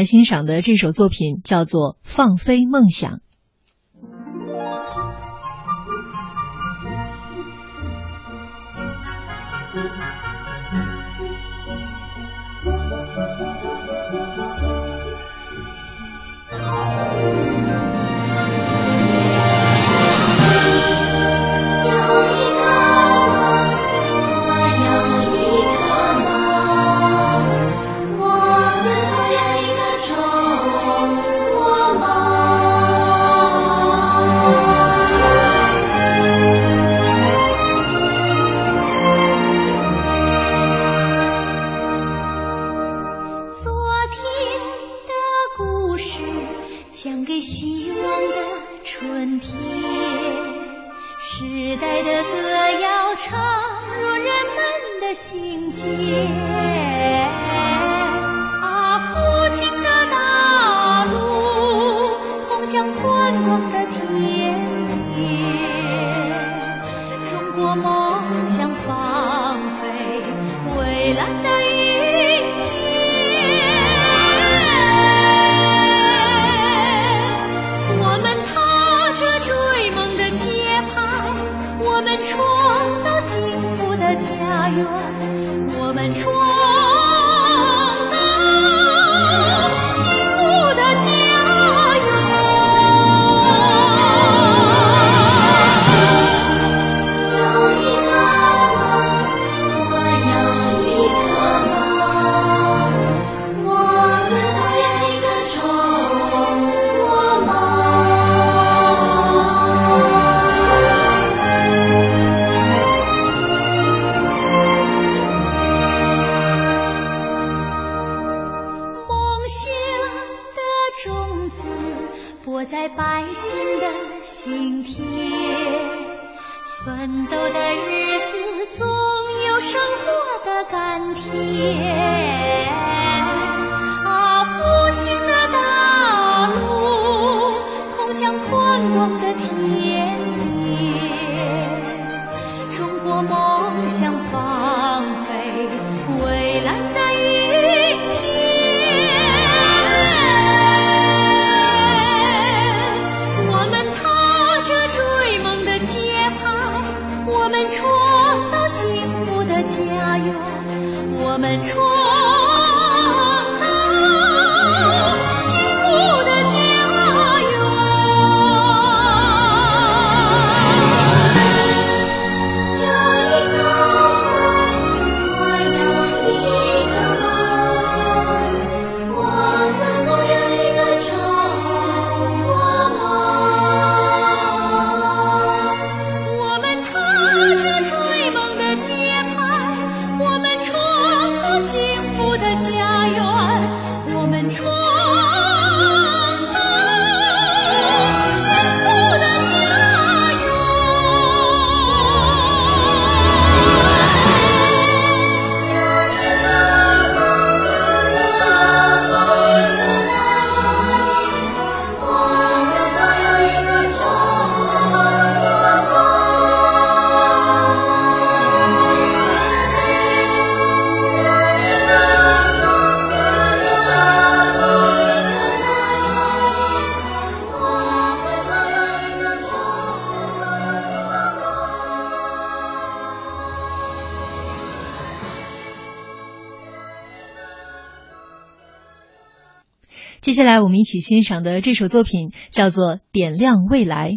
欣赏的这首作品叫做《放飞梦想》。下来我们一起欣赏的这首作品叫做《点亮未来》。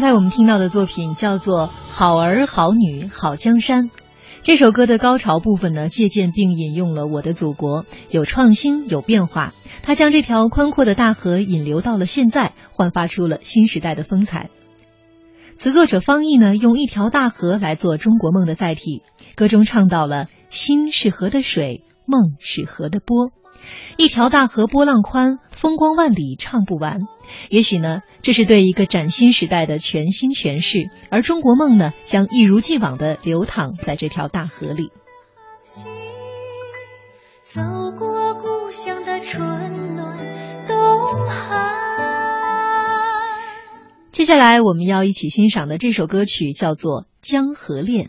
刚才我们听到的作品叫做《好儿好女好江山》。这首歌的高潮部分呢，借鉴并引用了《我的祖国》，有创新，有变化。它将这条宽阔的大河引流到了现在，焕发出了新时代的风采。词作者方毅呢，用一条大河来做中国梦的载体，歌中唱到了“心是河的水，梦是河的波”。一条大河波浪宽，风光万里唱不完。也许呢，这是对一个崭新时代的全新诠释，而中国梦呢，将一如既往的流淌在这条大河里。走过故乡的春暖冬寒。接下来我们要一起欣赏的这首歌曲叫做《江河恋》。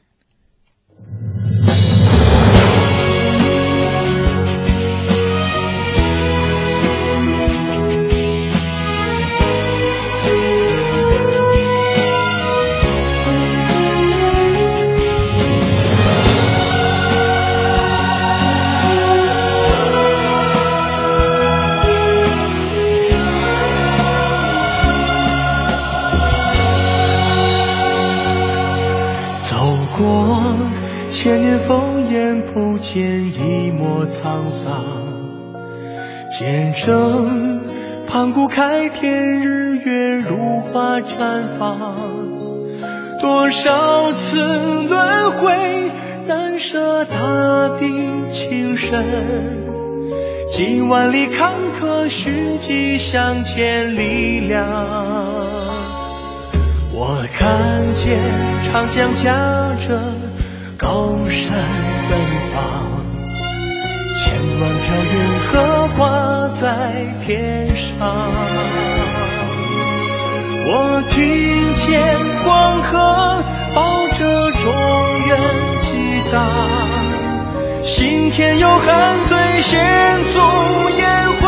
不见一抹沧桑，见证盘古开天，日月如花绽放。多少次轮回，难舍大地情深。几万里坎坷，蓄积向前力量。我看见长江夹着高山芬芳。千万条云河挂在天上，我听见黄河抱着中原激荡，心田有汉最先祖烟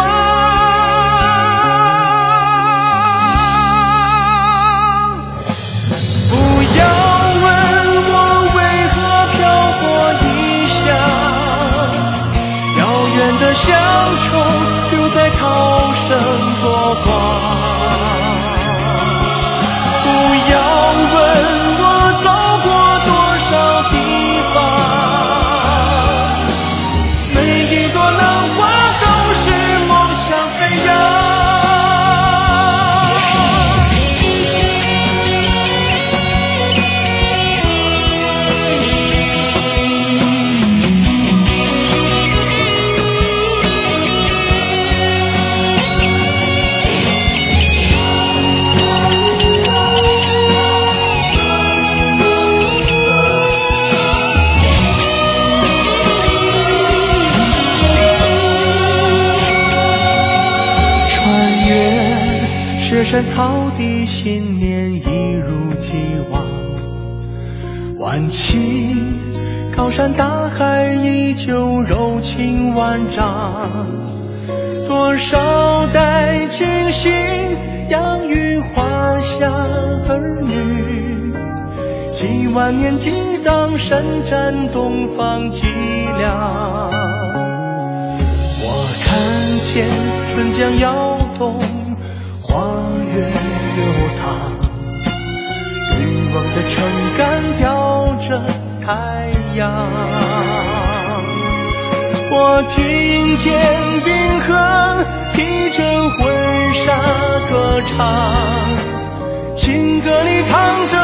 乡愁留在涛声波光。山草地，信念一如既往。万顷高山大海，依旧柔情万丈。多少代惊心，养育华夏儿女。几万年激荡，伸展东方脊梁。我看见春江摇我听见冰河披着婚纱歌唱，情歌里藏着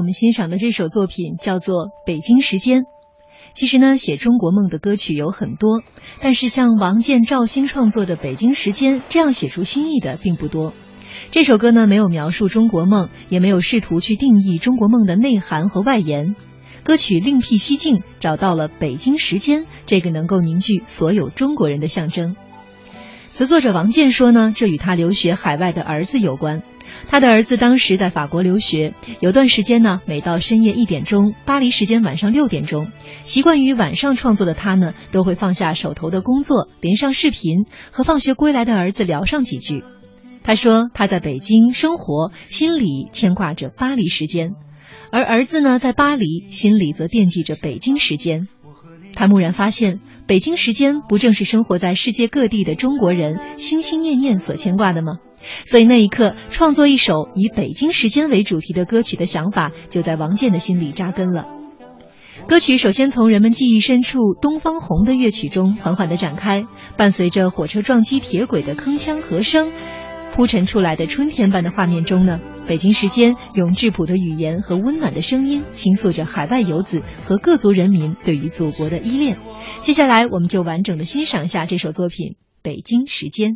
我们欣赏的这首作品叫做《北京时间》。其实呢，写中国梦的歌曲有很多，但是像王健、赵鑫创作的《北京时间》这样写出新意的并不多。这首歌呢，没有描述中国梦，也没有试图去定义中国梦的内涵和外延。歌曲另辟蹊径，找到了北京时间这个能够凝聚所有中国人的象征。词作者王健说呢，这与他留学海外的儿子有关。他的儿子当时在法国留学，有段时间呢，每到深夜一点钟，巴黎时间晚上六点钟，习惯于晚上创作的他呢，都会放下手头的工作，连上视频，和放学归来的儿子聊上几句。他说他在北京生活，心里牵挂着巴黎时间，而儿子呢，在巴黎，心里则惦记着北京时间。他蓦然发现，北京时间不正是生活在世界各地的中国人心心念念所牵挂的吗？所以那一刻，创作一首以北京时间为主题的歌曲的想法，就在王健的心里扎根了。歌曲首先从人们记忆深处《东方红》的乐曲中缓缓的展开，伴随着火车撞击铁轨的铿锵和声，铺陈出来的春天般的画面中呢，北京时间用质朴的语言和温暖的声音倾诉着海外游子和各族人民对于祖国的依恋。接下来，我们就完整的欣赏一下这首作品《北京时间》。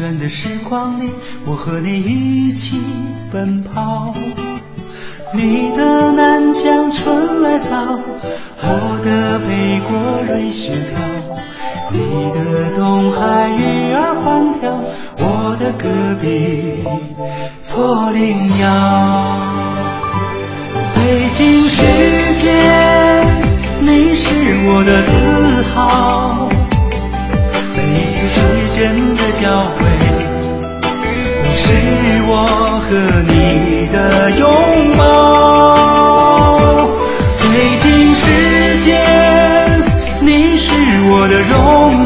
转的时光里，我和你一起奔跑。你的南疆春来早，我的北国瑞雪飘。你的东海鱼儿欢跳，我的戈壁驼铃摇。北京时间，你是我的自豪。的交汇，你是我和你的拥抱。北京时间，你是我的荣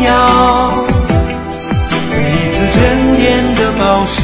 耀。每一次沉淀的宝石，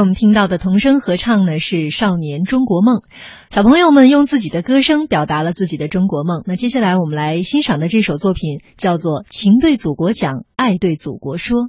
我们听到的童声合唱呢，是《少年中国梦》，小朋友们用自己的歌声表达了自己的中国梦。那接下来我们来欣赏的这首作品叫做《情对祖国讲，爱对祖国说》。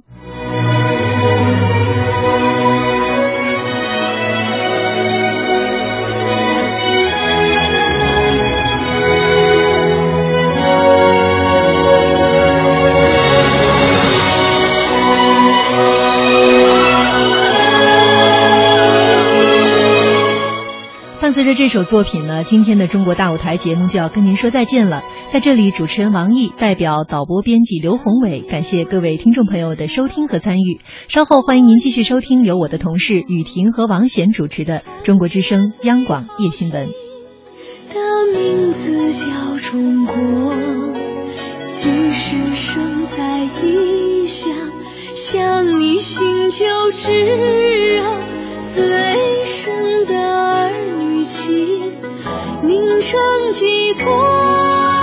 伴随着这首作品呢，今天的中国大舞台节目就要跟您说再见了。在这里，主持人王毅代表导播编辑刘宏伟，感谢各位听众朋友的收听和参与。稍后欢迎您继续收听由我的同事雨婷和王贤主持的《中国之声》央广夜新闻。的名字叫中国，即使生在异乡，想你心就炙热。最深的儿女心凝成寄托